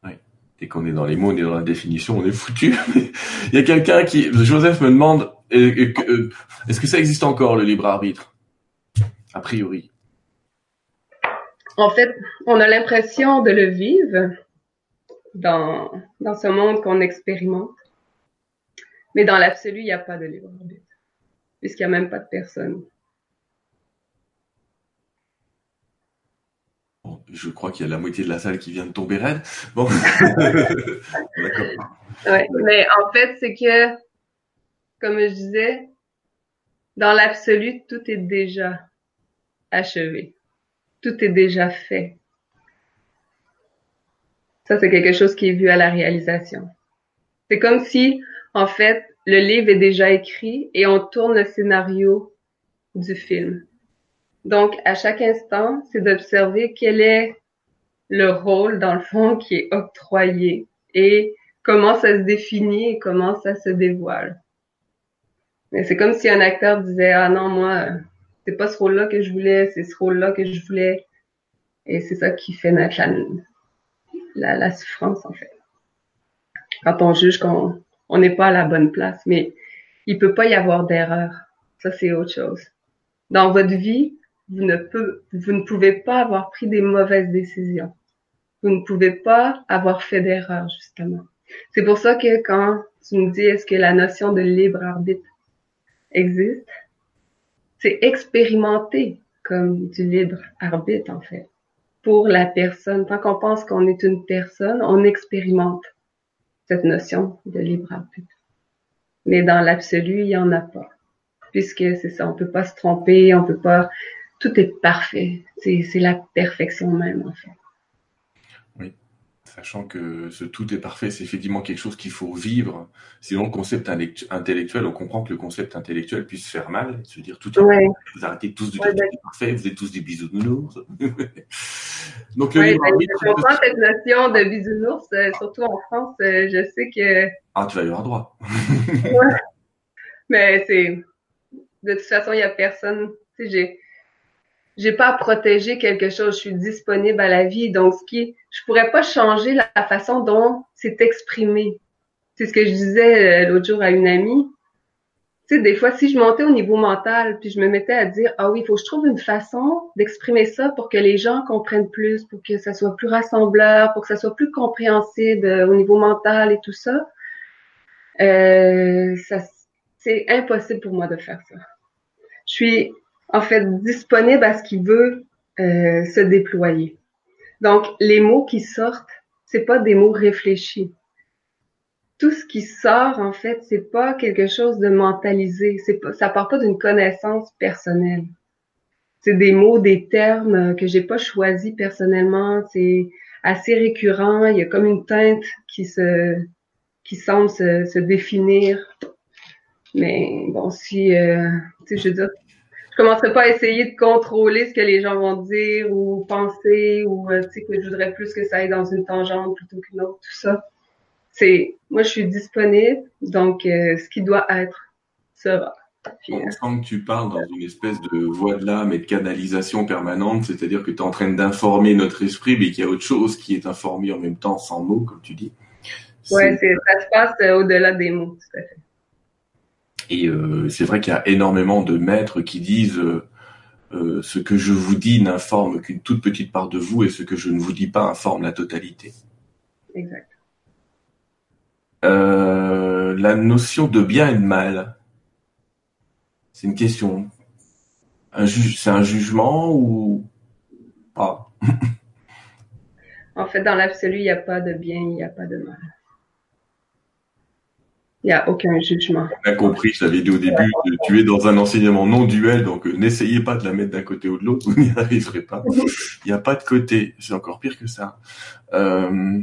Oui. Dès qu'on est dans les mots, on est dans la définition, on est foutu. Il y a quelqu'un qui, Joseph me demande, euh, euh, est-ce que ça existe encore le libre arbitre? A priori En fait, on a l'impression de le vivre dans, dans ce monde qu'on expérimente. Mais dans l'absolu, il n'y a pas de libre arbitre, puisqu'il n'y a même pas de personne. je crois qu'il y a la moitié de la salle qui vient de tomber raide. Bon. ouais, mais en fait, c'est que, comme je disais, dans l'absolu, tout est déjà achevé. Tout est déjà fait. Ça, c'est quelque chose qui est vu à la réalisation. C'est comme si, en fait, le livre est déjà écrit et on tourne le scénario du film. Donc, à chaque instant, c'est d'observer quel est le rôle, dans le fond, qui est octroyé et comment ça se définit et comment ça se dévoile. Mais c'est comme si un acteur disait, ah non, moi, c'est pas ce rôle-là que je voulais, c'est ce rôle-là que je voulais. Et c'est ça qui fait naître la, la, souffrance, en fait. quand on juge qu'on on n'est pas à la bonne place. Mais il peut pas y avoir d'erreur. Ça, c'est autre chose. Dans votre vie, vous ne, peut, vous ne pouvez pas avoir pris des mauvaises décisions. Vous ne pouvez pas avoir fait d'erreur, justement. C'est pour ça que quand tu me dis est-ce que la notion de libre arbitre existe, c'est expérimenter comme du libre arbitre, en fait. Pour la personne, tant qu'on pense qu'on est une personne, on expérimente cette notion de libre arbitre. Mais dans l'absolu, il n'y en a pas. Puisque c'est ça, on peut pas se tromper, on peut pas, tout est parfait. C'est, c'est la perfection même, en fait. Sachant que ce tout est parfait, c'est effectivement quelque chose qu'il faut vivre. Sinon, le concept intellectuel, on comprend que le concept intellectuel puisse faire mal, se dire tout est ouais. vous arrêtez tous de dire tout est parfait, vous êtes tous des bisounours. Donc, le ouais, ben, je comprends cette notion de bisounours, euh, surtout en France, euh, je sais que... Ah, tu vas y avoir droit. ouais. Mais c'est... De toute façon, il n'y a personne... Tu sais, j'ai j'ai pas à protéger quelque chose, je suis disponible à la vie. Donc, ce qui, je pourrais pas changer la, façon dont c'est exprimé. C'est ce que je disais euh, l'autre jour à une amie. Tu sais, des fois, si je montais au niveau mental, puis je me mettais à dire, ah oui, il faut que je trouve une façon d'exprimer ça pour que les gens comprennent plus, pour que ça soit plus rassembleur, pour que ça soit plus compréhensible euh, au niveau mental et tout ça. Euh, ça c'est impossible pour moi de faire ça. Je suis en fait disponible à ce qui veut euh, se déployer. Donc les mots qui sortent, c'est pas des mots réfléchis. Tout ce qui sort en fait, c'est pas quelque chose de mentalisé, c'est pas ça part pas d'une connaissance personnelle. C'est des mots, des termes que j'ai pas choisis personnellement, c'est assez récurrent, il y a comme une teinte qui se qui semble se, se définir. Mais bon, si euh, tu sais, je veux dire, commencerai pas à essayer de contrôler ce que les gens vont dire ou penser ou euh, tu sais que je voudrais plus que ça aille dans une tangente plutôt qu'une autre, tout ça. C'est moi je suis disponible, donc euh, ce qui doit être sera. On euh, sent que tu parles dans une espèce de voix de l'âme et de canalisation permanente, c'est-à-dire que tu es en train d'informer notre esprit, mais qu'il y a autre chose qui est informé en même temps sans mots, comme tu dis. Ouais, ça se passe au-delà des mots, tout à fait. Et euh, c'est vrai qu'il y a énormément de maîtres qui disent euh, euh, ce que je vous dis n'informe qu'une toute petite part de vous et ce que je ne vous dis pas informe la totalité. Exact. la notion de bien et de mal, c'est une question. Un c'est un jugement ou pas? En fait, dans l'absolu, il n'y a pas de bien, il n'y a pas de mal. Il n'y a aucun jugement. On a compris, je l'avais dit au début, tu es dans un enseignement non duel, donc euh, n'essayez pas de la mettre d'un côté ou de l'autre, vous n'y arriverez pas. Il n'y a pas de côté, c'est encore pire que ça. Euh...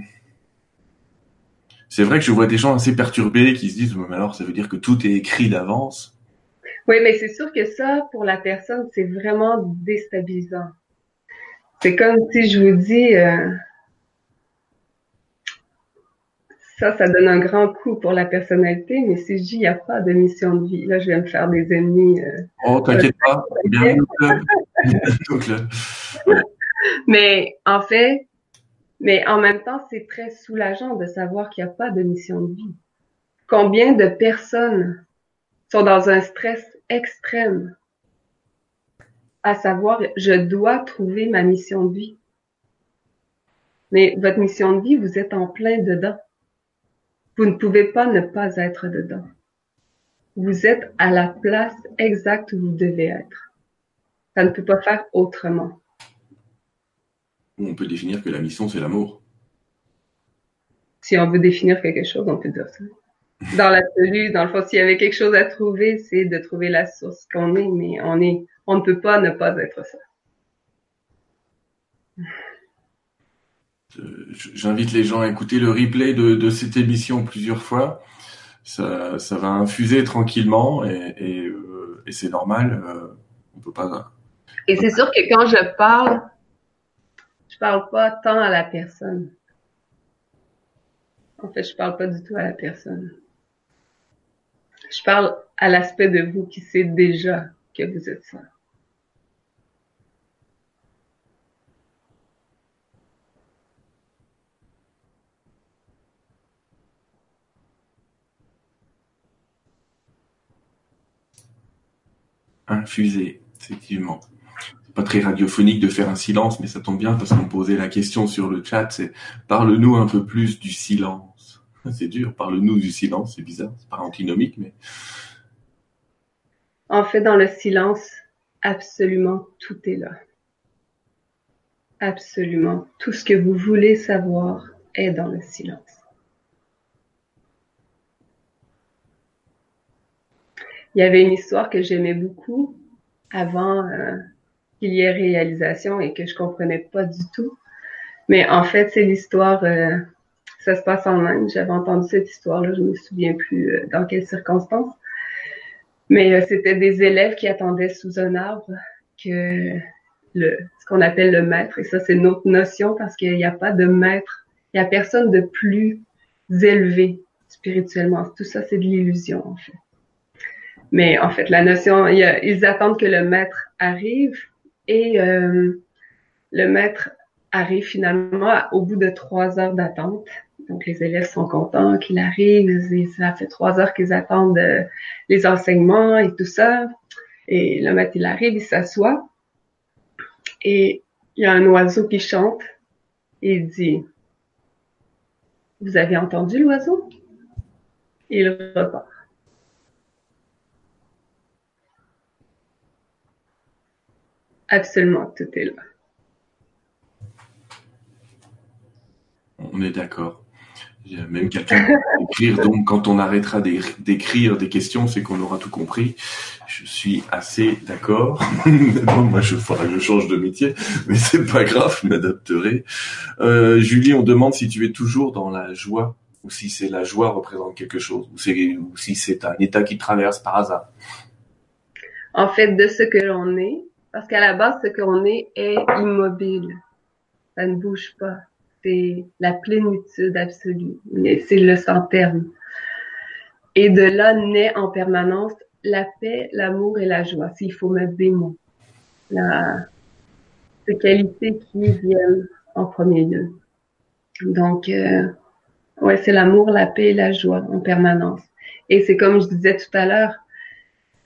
C'est vrai que je vois des gens assez perturbés qui se disent, mais alors ça veut dire que tout est écrit d'avance? Oui, mais c'est sûr que ça, pour la personne, c'est vraiment déstabilisant. C'est comme si je vous dis, euh, ça, ça donne un grand coup pour la personnalité, mais si je dis il n'y a pas de mission de vie, là, je vais me faire des ennemis. Euh, oh, t'inquiète pas, bienvenue Mais en fait, mais en même temps, c'est très soulageant de savoir qu'il n'y a pas de mission de vie. Combien de personnes sont dans un stress extrême? À savoir, je dois trouver ma mission de vie. Mais votre mission de vie, vous êtes en plein dedans. Vous ne pouvez pas ne pas être dedans. Vous êtes à la place exacte où vous devez être. Ça ne peut pas faire autrement. On peut définir que la mission, c'est l'amour. Si on veut définir quelque chose, on peut dire ça. Dans l'absolu, dans le fond, s'il y avait quelque chose à trouver, c'est de trouver la source qu'on est, mais on est, on ne peut pas ne pas être ça. J'invite les gens à écouter le replay de, cette émission plusieurs fois. Ça, ça va infuser tranquillement et, et, euh, c'est normal. Euh, on peut pas. Et c'est sûr que quand je parle, je parle pas tant à la personne. En fait, je parle pas du tout à la personne. Je parle à l'aspect de vous qui sait déjà que vous êtes ça. Infusé, effectivement. C'est pas très radiophonique de faire un silence, mais ça tombe bien parce qu'on posait la question sur le chat, c'est parle-nous un peu plus du silence. C'est dur, parle-nous du silence, c'est bizarre, c'est pas antinomique, mais... En fait, dans le silence, absolument tout est là. Absolument. Tout ce que vous voulez savoir est dans le silence. Il y avait une histoire que j'aimais beaucoup avant euh, qu'il y ait réalisation et que je comprenais pas du tout. Mais en fait, c'est l'histoire, euh, ça se passe en Inde. J'avais entendu cette histoire-là, je me souviens plus euh, dans quelles circonstances. Mais c'était des élèves qui attendaient sous un arbre que le, ce qu'on appelle le maître. Et ça, c'est une autre notion parce qu'il n'y a pas de maître. Il n'y a personne de plus élevé spirituellement. Tout ça, c'est de l'illusion, en fait. Mais en fait, la notion, ils attendent que le maître arrive et euh, le maître arrive finalement au bout de trois heures d'attente. Donc les élèves sont contents qu'il arrive. Et ça fait trois heures qu'ils attendent euh, les enseignements et tout ça. Et le maître, il arrive, il s'assoit. Et il y a un oiseau qui chante et il dit, vous avez entendu l'oiseau? Il repart. Absolument, tout est là. On est d'accord. Il y a même quelqu'un qui écrire, donc quand on arrêtera d'écrire des questions, c'est qu'on aura tout compris. Je suis assez d'accord. moi, je faudra que je change de métier, mais c'est pas grave, je m'adapterai. Euh, Julie, on demande si tu es toujours dans la joie, ou si c'est la joie représente quelque chose, ou, ou si c'est un état qui traverse par hasard. En fait, de ce que l'on est, parce qu'à la base, ce qu'on est est immobile. Ça ne bouge pas. C'est la plénitude absolue. C'est le sans terme. Et de là naît en permanence la paix, l'amour et la joie, s'il faut mettre des mots. La, ces qualités qui viennent en premier lieu. Donc, euh, ouais, c'est l'amour, la paix et la joie en permanence. Et c'est comme je disais tout à l'heure,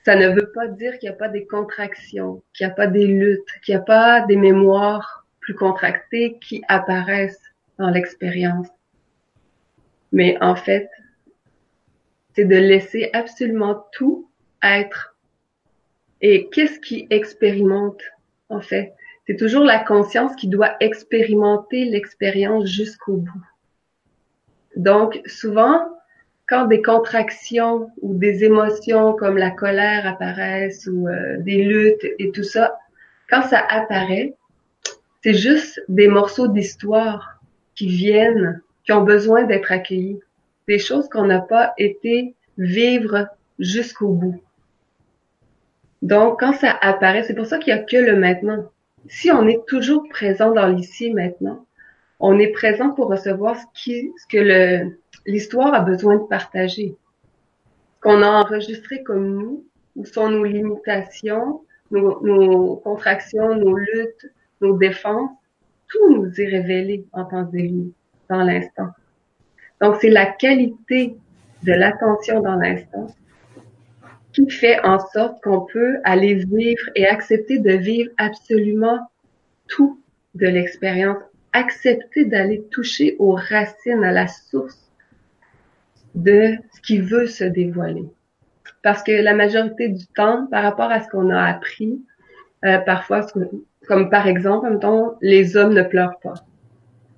ça ne veut pas dire qu'il n'y a pas des contractions, qu'il n'y a pas des luttes, qu'il n'y a pas des mémoires plus contractées qui apparaissent dans l'expérience. Mais en fait, c'est de laisser absolument tout être. Et qu'est-ce qui expérimente, en fait? C'est toujours la conscience qui doit expérimenter l'expérience jusqu'au bout. Donc, souvent, quand des contractions ou des émotions comme la colère apparaissent ou euh, des luttes et tout ça, quand ça apparaît, c'est juste des morceaux d'histoire qui viennent, qui ont besoin d'être accueillis. Des choses qu'on n'a pas été vivre jusqu'au bout. Donc, quand ça apparaît, c'est pour ça qu'il n'y a que le maintenant. Si on est toujours présent dans l'ici maintenant, on est présent pour recevoir ce, qui, ce que le, l'histoire a besoin de partager. Qu'on a enregistré comme nous, où sont nos limitations, nos, contractions, nos luttes, nos défenses, tout nous est révélé en temps lieu, dans l'instant. Donc, c'est la qualité de l'attention dans l'instant qui fait en sorte qu'on peut aller vivre et accepter de vivre absolument tout de l'expérience, accepter d'aller toucher aux racines, à la source de ce qui veut se dévoiler. Parce que la majorité du temps, par rapport à ce qu'on a appris, euh, parfois, comme par exemple, temps, les hommes ne pleurent pas.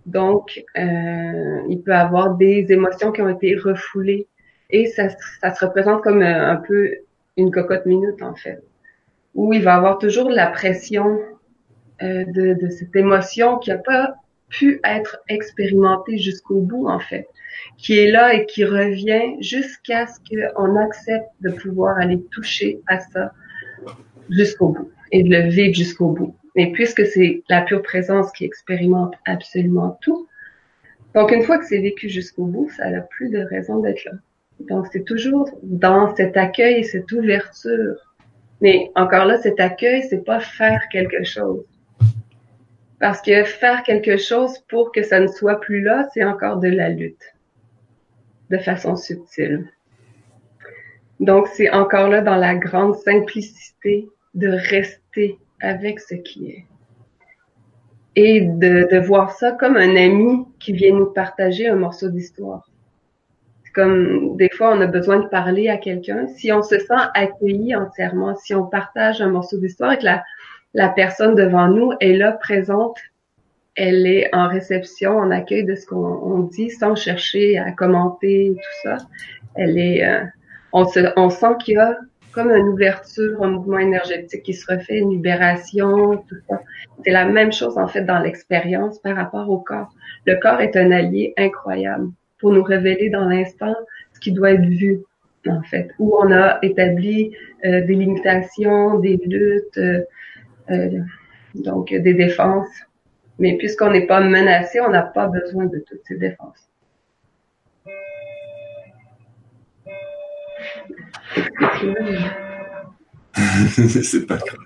Donc, euh, il peut avoir des émotions qui ont été refoulées et ça, ça se représente comme euh, un, peu une cocotte minute en fait, où il va avoir toujours la pression euh, de, de cette émotion qui n'a pas pu être expérimentée jusqu'au bout en fait qui est là et qui revient jusqu'à ce qu'on accepte de pouvoir aller toucher à ça jusqu'au bout et de le vivre jusqu'au bout. Et puisque c'est la pure présence qui expérimente absolument tout, donc une fois que c'est vécu jusqu'au bout, ça n'a plus de raison d'être là. Donc c'est toujours dans cet accueil et cette ouverture. Mais encore là, cet accueil, c'est pas faire quelque chose. Parce que faire quelque chose pour que ça ne soit plus là, c'est encore de la lutte de façon subtile. Donc, c'est encore là dans la grande simplicité de rester avec ce qui est. Et de, de voir ça comme un ami qui vient nous partager un morceau d'histoire. Comme des fois, on a besoin de parler à quelqu'un. Si on se sent accueilli entièrement, si on partage un morceau d'histoire et la, la personne devant nous est là, présente, elle est en réception, en accueil de ce qu'on dit, sans chercher à commenter tout ça. Elle est, euh, on, se, on sent qu'il y a comme une ouverture, un mouvement énergétique qui se refait, une libération, tout ça. C'est la même chose en fait dans l'expérience par rapport au corps. Le corps est un allié incroyable pour nous révéler dans l'instant ce qui doit être vu en fait, où on a établi euh, des limitations, des luttes, euh, donc des défenses. Mais puisqu'on n'est pas menacé, on n'a pas besoin de toutes ces défenses. c'est pas grave.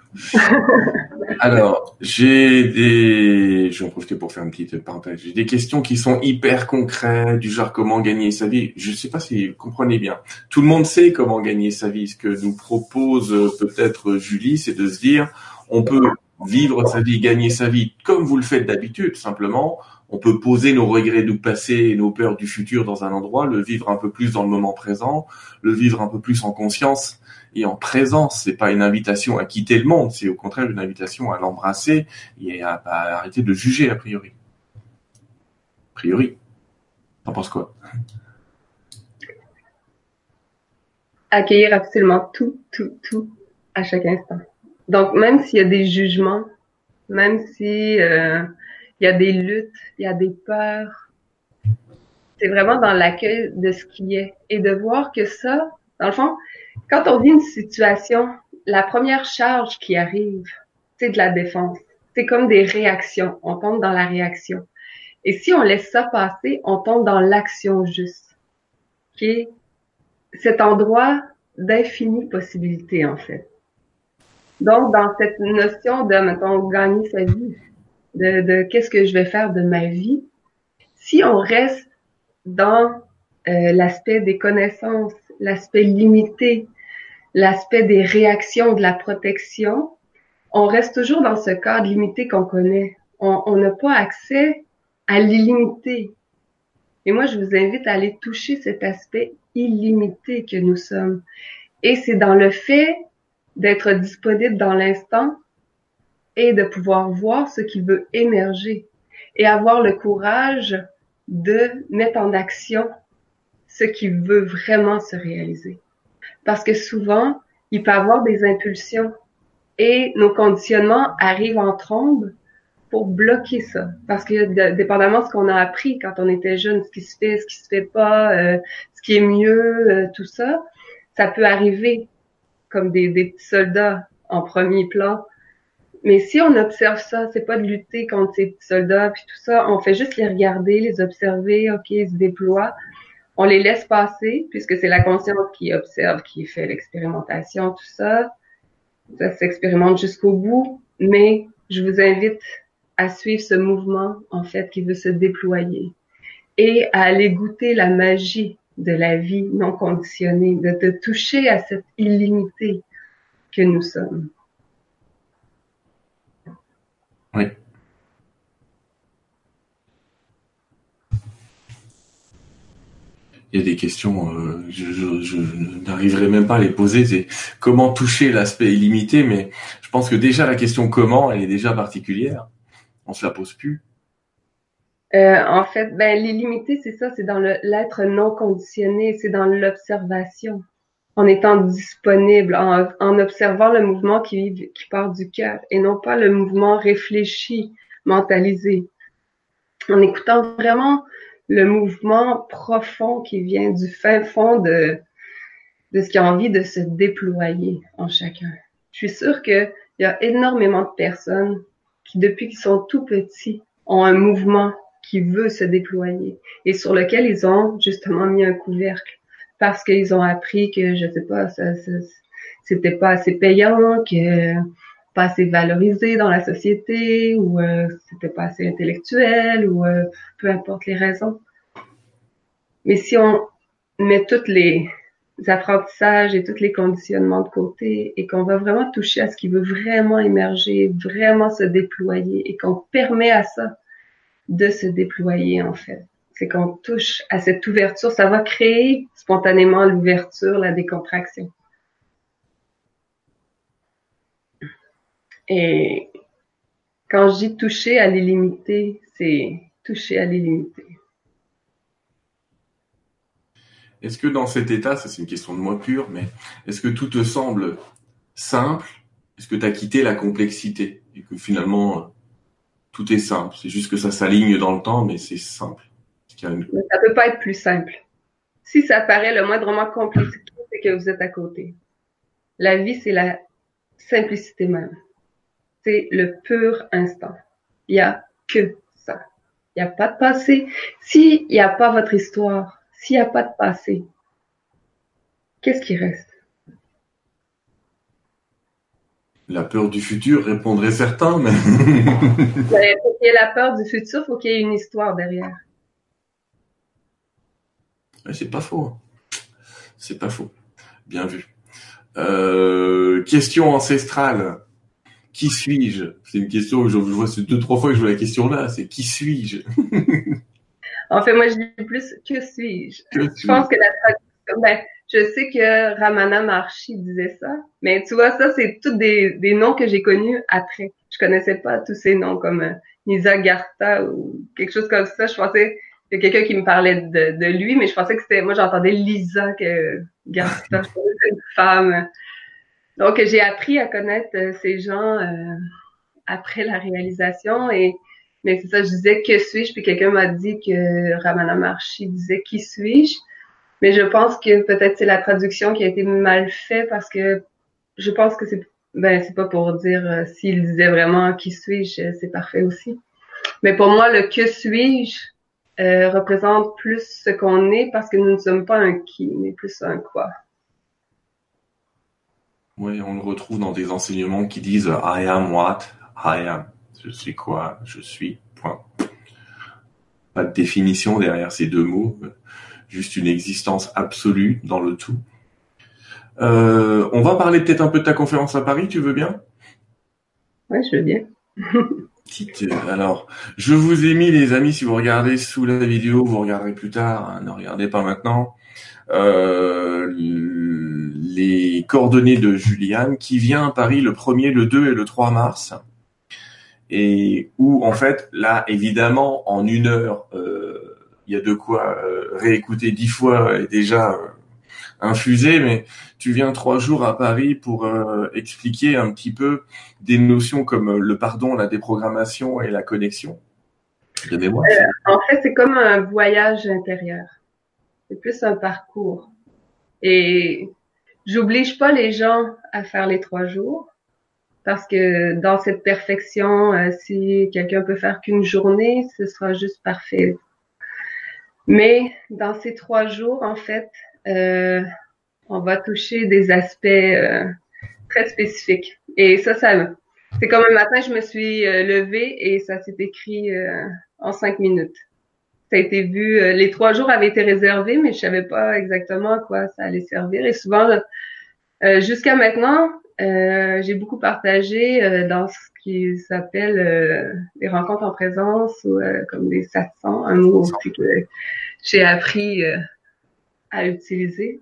Alors, j'ai des, je vais en profiter pour faire une petite parenthèse. J'ai des questions qui sont hyper concrètes, du genre comment gagner sa vie. Je sais pas si vous comprenez bien. Tout le monde sait comment gagner sa vie. Ce que nous propose euh, peut-être Julie, c'est de se dire, on peut vivre sa vie, gagner sa vie comme vous le faites d'habitude, simplement. On peut poser nos regrets du passé et nos peurs du futur dans un endroit, le vivre un peu plus dans le moment présent, le vivre un peu plus en conscience et en présence. C'est pas une invitation à quitter le monde, c'est au contraire une invitation à l'embrasser et à, arrêter de juger a priori. A priori. T'en penses quoi? Accueillir absolument tout, tout, tout à chaque instant. Donc même s'il y a des jugements, même si euh, il y a des luttes, il y a des peurs, c'est vraiment dans l'accueil de ce qui est et de voir que ça, dans le fond, quand on vit une situation, la première charge qui arrive, c'est de la défense. C'est comme des réactions. On tombe dans la réaction. Et si on laisse ça passer, on tombe dans l'action juste, qui est cet endroit d'infinie possibilité, en fait. Donc, dans cette notion de, mettons, gagner sa vie, de, de qu'est-ce que je vais faire de ma vie, si on reste dans euh, l'aspect des connaissances, l'aspect limité, l'aspect des réactions, de la protection, on reste toujours dans ce cadre limité qu'on connaît. On n'a pas accès à l'illimité. Et moi, je vous invite à aller toucher cet aspect illimité que nous sommes. Et c'est dans le fait d'être disponible dans l'instant et de pouvoir voir ce qui veut émerger et avoir le courage de mettre en action ce qui veut vraiment se réaliser. Parce que souvent, il peut avoir des impulsions et nos conditionnements arrivent en trombe pour bloquer ça. Parce que dépendamment de ce qu'on a appris quand on était jeune, ce qui se fait, ce qui se fait pas, euh, ce qui est mieux, euh, tout ça, ça peut arriver comme des, des petits soldats en premier plan. Mais si on observe ça, c'est pas de lutter contre ces petits soldats puis tout ça, on fait juste les regarder, les observer, ok, ils se déploient. On les laisse passer puisque c'est la conscience qui observe, qui fait l'expérimentation, tout ça. Ça s'expérimente jusqu'au bout, mais je vous invite à suivre ce mouvement, en fait, qui veut se déployer et à aller goûter la magie de la vie non conditionnée, de te toucher à cette illimité que nous sommes. Oui. Il y a des questions, euh, je, je n'arriverai même pas à les poser. C'est comment toucher l'aspect illimité, mais je pense que déjà la question comment, elle est déjà particulière. On se la pose plus. Euh, en fait, ben, l'illimité, c'est ça, c'est dans l'être non conditionné, c'est dans l'observation, en étant disponible, en, en, observant le mouvement qui, qui part du cœur et non pas le mouvement réfléchi, mentalisé. En écoutant vraiment le mouvement profond qui vient du fin fond de, de ce qui a envie de se déployer en chacun. Je suis sûre qu'il y a énormément de personnes qui, depuis qu'ils sont tout petits, ont un mouvement qui veut se déployer et sur lequel ils ont justement mis un couvercle parce qu'ils ont appris que je sais pas ça, ça c'était pas assez payant que pas assez valorisé dans la société ou euh, c'était pas assez intellectuel ou euh, peu importe les raisons. Mais si on met toutes les apprentissages et tous les conditionnements de côté et qu'on va vraiment toucher à ce qui veut vraiment émerger, vraiment se déployer et qu'on permet à ça de se déployer en fait. C'est qu'on touche à cette ouverture, ça va créer spontanément l'ouverture, la décontraction. Et quand je dis toucher à l'illimité, c'est toucher à l'illimité. Est-ce que dans cet état, ça c'est une question de moi pure, mais est-ce que tout te semble simple? Est-ce que tu as quitté la complexité et que finalement tout est simple C'est juste que ça s'aligne dans le temps, mais c'est simple. Ça peut pas être plus simple. Si ça paraît le moindrement compliqué, c'est que vous êtes à côté. La vie, c'est la simplicité même. C'est le pur instant. Il y a que ça. Il n'y a pas de passé. S'il n'y a pas votre histoire, s'il n'y a pas de passé, qu'est-ce qui reste? La peur du futur, répondrait certains, mais... pour qu'il y ait la peur du futur, il faut qu'il y ait une histoire derrière. C'est pas faux. Hein. C'est pas faux. Bien vu. Euh, question ancestrale. Qui suis-je? C'est une question que je vois deux trois fois que je vois la question là. C'est qui suis-je? En fait, moi je dis plus que suis-je? Je pense que la traduction, ben, je sais que Ramana Maharshi disait ça, mais tu vois, ça, c'est tous des, des noms que j'ai connus après. Je connaissais pas tous ces noms comme euh, Nisa Garta ou quelque chose comme ça. Je pensais que quelqu'un qui me parlait de, de, lui, mais je pensais que c'était, moi j'entendais Lisa que Garta, une femme. Donc j'ai appris à connaître euh, ces gens euh, après la réalisation et mais c'est ça, je disais que suis-je, puis quelqu'un m'a dit que Ramana Maharshi disait qui suis-je? Mais je pense que peut-être c'est la traduction qui a été mal faite parce que je pense que c'est ben c'est pas pour dire euh, s'il disait vraiment qui suis-je, c'est parfait aussi. Mais pour moi, le que suis-je euh, représente plus ce qu'on est parce que nous ne sommes pas un qui, mais plus un quoi. Oui, on le retrouve dans des enseignements qui disent I am what I am. Je suis quoi Je suis. Point. Pas de définition derrière ces deux mots, juste une existence absolue dans le tout. Euh, on va parler peut-être un peu de ta conférence à Paris, tu veux bien? Oui, je veux bien. alors, je vous ai mis les amis, si vous regardez sous la vidéo, vous regarderez plus tard, hein, ne regardez pas maintenant, euh, les coordonnées de Juliane qui vient à Paris le 1er, le 2 et le 3 mars et où en fait là évidemment en une heure euh, il y a de quoi euh, réécouter dix fois et déjà euh, infusé mais tu viens trois jours à Paris pour expliquer un petit peu des notions comme le pardon la déprogrammation et la connexion en fait c'est comme un voyage intérieur. C'est plus un parcours. Et j'oblige pas les gens à faire les trois jours parce que dans cette perfection, euh, si quelqu'un peut faire qu'une journée, ce sera juste parfait. Mais dans ces trois jours, en fait, euh, on va toucher des aspects euh, très spécifiques. Et ça, ça, c'est comme un matin, je me suis levée et ça s'est écrit en cinq minutes. Ça a été vu, les trois jours avaient été réservés, mais je savais pas exactement à quoi ça allait servir. Et souvent, jusqu'à maintenant, euh, j'ai beaucoup partagé euh, dans qui s'appelle euh, des rencontres en présence ou comme des satsang, un mot aussi que j'ai appris à utiliser.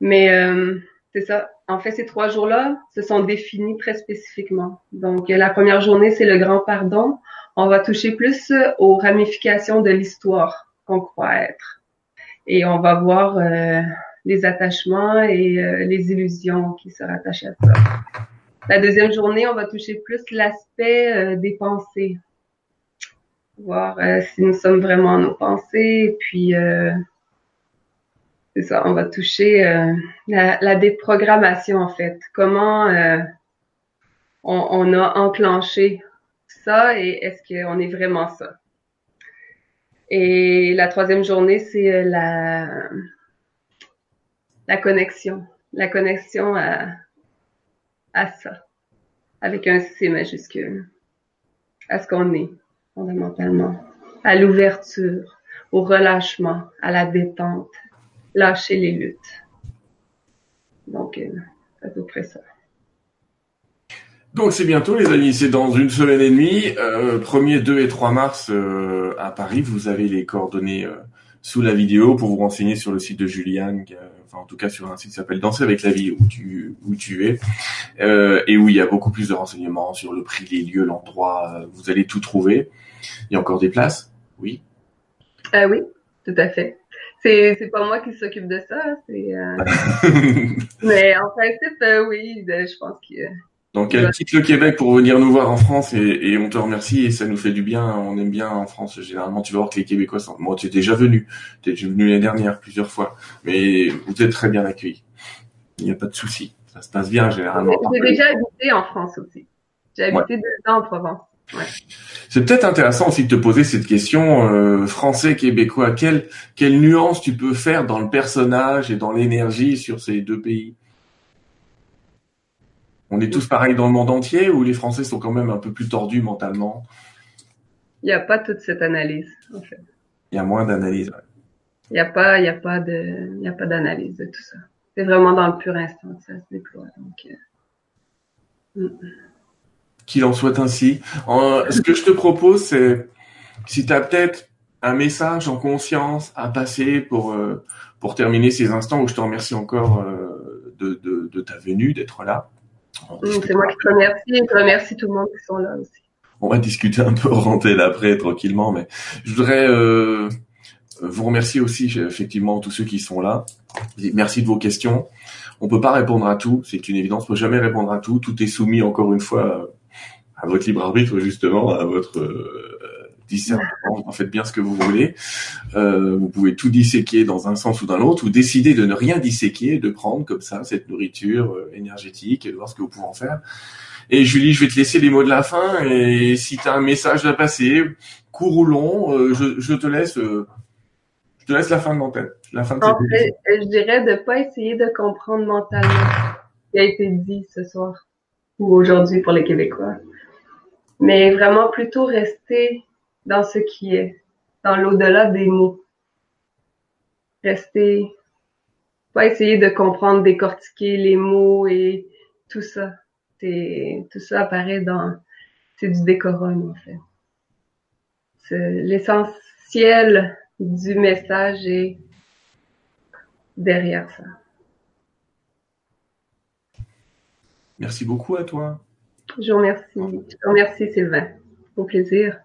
Mais c'est ça. En fait, ces trois jours-là se sont définis très spécifiquement. Donc, la première journée, c'est le grand pardon. On va toucher plus aux ramifications de l'histoire qu'on croit être. Et on va voir les attachements et euh, les illusions qui se rattachent à ça. La deuxième journée, on va toucher plus l'aspect euh, des pensées, voir euh, si nous sommes vraiment nos pensées, puis c'est ça, on va toucher la, la, déprogrammation en fait, comment on, on, a enclenché ça et est-ce qu'on est vraiment ça? Et la troisième journée, c'est la la connexion, la connexion à ça, avec un C majuscule, à ce qu'on est fondamentalement, à l'ouverture, au relâchement, à la détente, lâcher les luttes. Donc, euh, à peu près ça. Donc c'est bientôt les amis, c'est dans une semaine et demie, euh, 1er, 2 et 3 mars euh, à Paris. Vous avez les coordonnées euh, sous la vidéo pour vous renseigner sur le site de Juliane, enfin en tout cas sur un site qui s'appelle Danser avec la vie où tu où tu es euh, et où il y a beaucoup plus de renseignements sur le prix, les lieux, l'endroit. Euh, vous allez tout trouver. Il y a encore des places, oui. Ah oui, tout à fait. C'est c'est pas moi qui s'occupe de ça, c'est mais en principe oui, je pense que donc elle quitte le Québec pour venir nous voir en France et, et, on te remercie et ça nous fait du bien. On aime bien en France. Généralement, tu vas voir que les Québécois sont. Moi, tu es déjà venu. Tu es venu l'année dernière plusieurs fois, mais vous êtes très bien accueillis. Il n'y a pas de souci. Ça se passe bien généralement. J'ai déjà habité en France aussi. J'ai habité deux ans en Provence. Ouais. C'est peut-être intéressant aussi de te poser cette question euh, français québécois. Quelle quelle nuance tu peux faire dans le personnage et dans l'énergie sur ces deux pays? On est tous pareils dans le monde entier ou les Français sont quand même un peu plus tordus mentalement? Il n'y a pas toute cette analyse, en fait. Il y a moins d'analyse. Il n'y a pas, il y a pas de, il y a pas d'analyse de tout ça. C'est vraiment dans le pur instant que ça se déploie. Donc, euh... Qu'il en soit ainsi. ce que je te propose, c'est si tu as peut-être un message en conscience à passer pour euh, pour terminer ces instants où je te remercie encore euh, de, de, de ta venue, d'être là. C'est moi qui te remercie et je remercie tout le monde qui sont là aussi. On va discuter un peu rentrer après tranquillement, mais je voudrais euh, vous remercier aussi effectivement tous ceux qui sont là. Merci de vos questions. On peut pas répondre à tout, c'est une évidence. On peut jamais répondre à tout. Tout est soumis encore une fois à votre libre arbitre justement, à votre euh, discernement. En faites bien ce que vous voulez. Euh, vous pouvez tout disséquer dans un sens ou dans l'autre, ou décider de ne rien disséquer, de prendre comme ça cette nourriture euh, énergétique et de voir ce que vous pouvez en faire. Et Julie, je vais te laisser les mots de la fin. Et si tu as un message à passer, court ou long, euh, je, je, te laisse. Euh, je te laisse la fin de l'antenne. La fin de en fait, je dirais de pas essayer de comprendre mentalement ce qui a été dit ce soir ou aujourd'hui pour les Québécois, mais vraiment plutôt rester dans ce qui est, dans l'au-delà des mots. Rester, pas essayer de comprendre, décortiquer les mots et tout ça. C'est, tout ça apparaît dans, c'est du décorum, en fait. C'est l'essentiel du message est derrière ça. Merci beaucoup à toi. Je vous remercie. Je vous remercie, Sylvain. Au plaisir.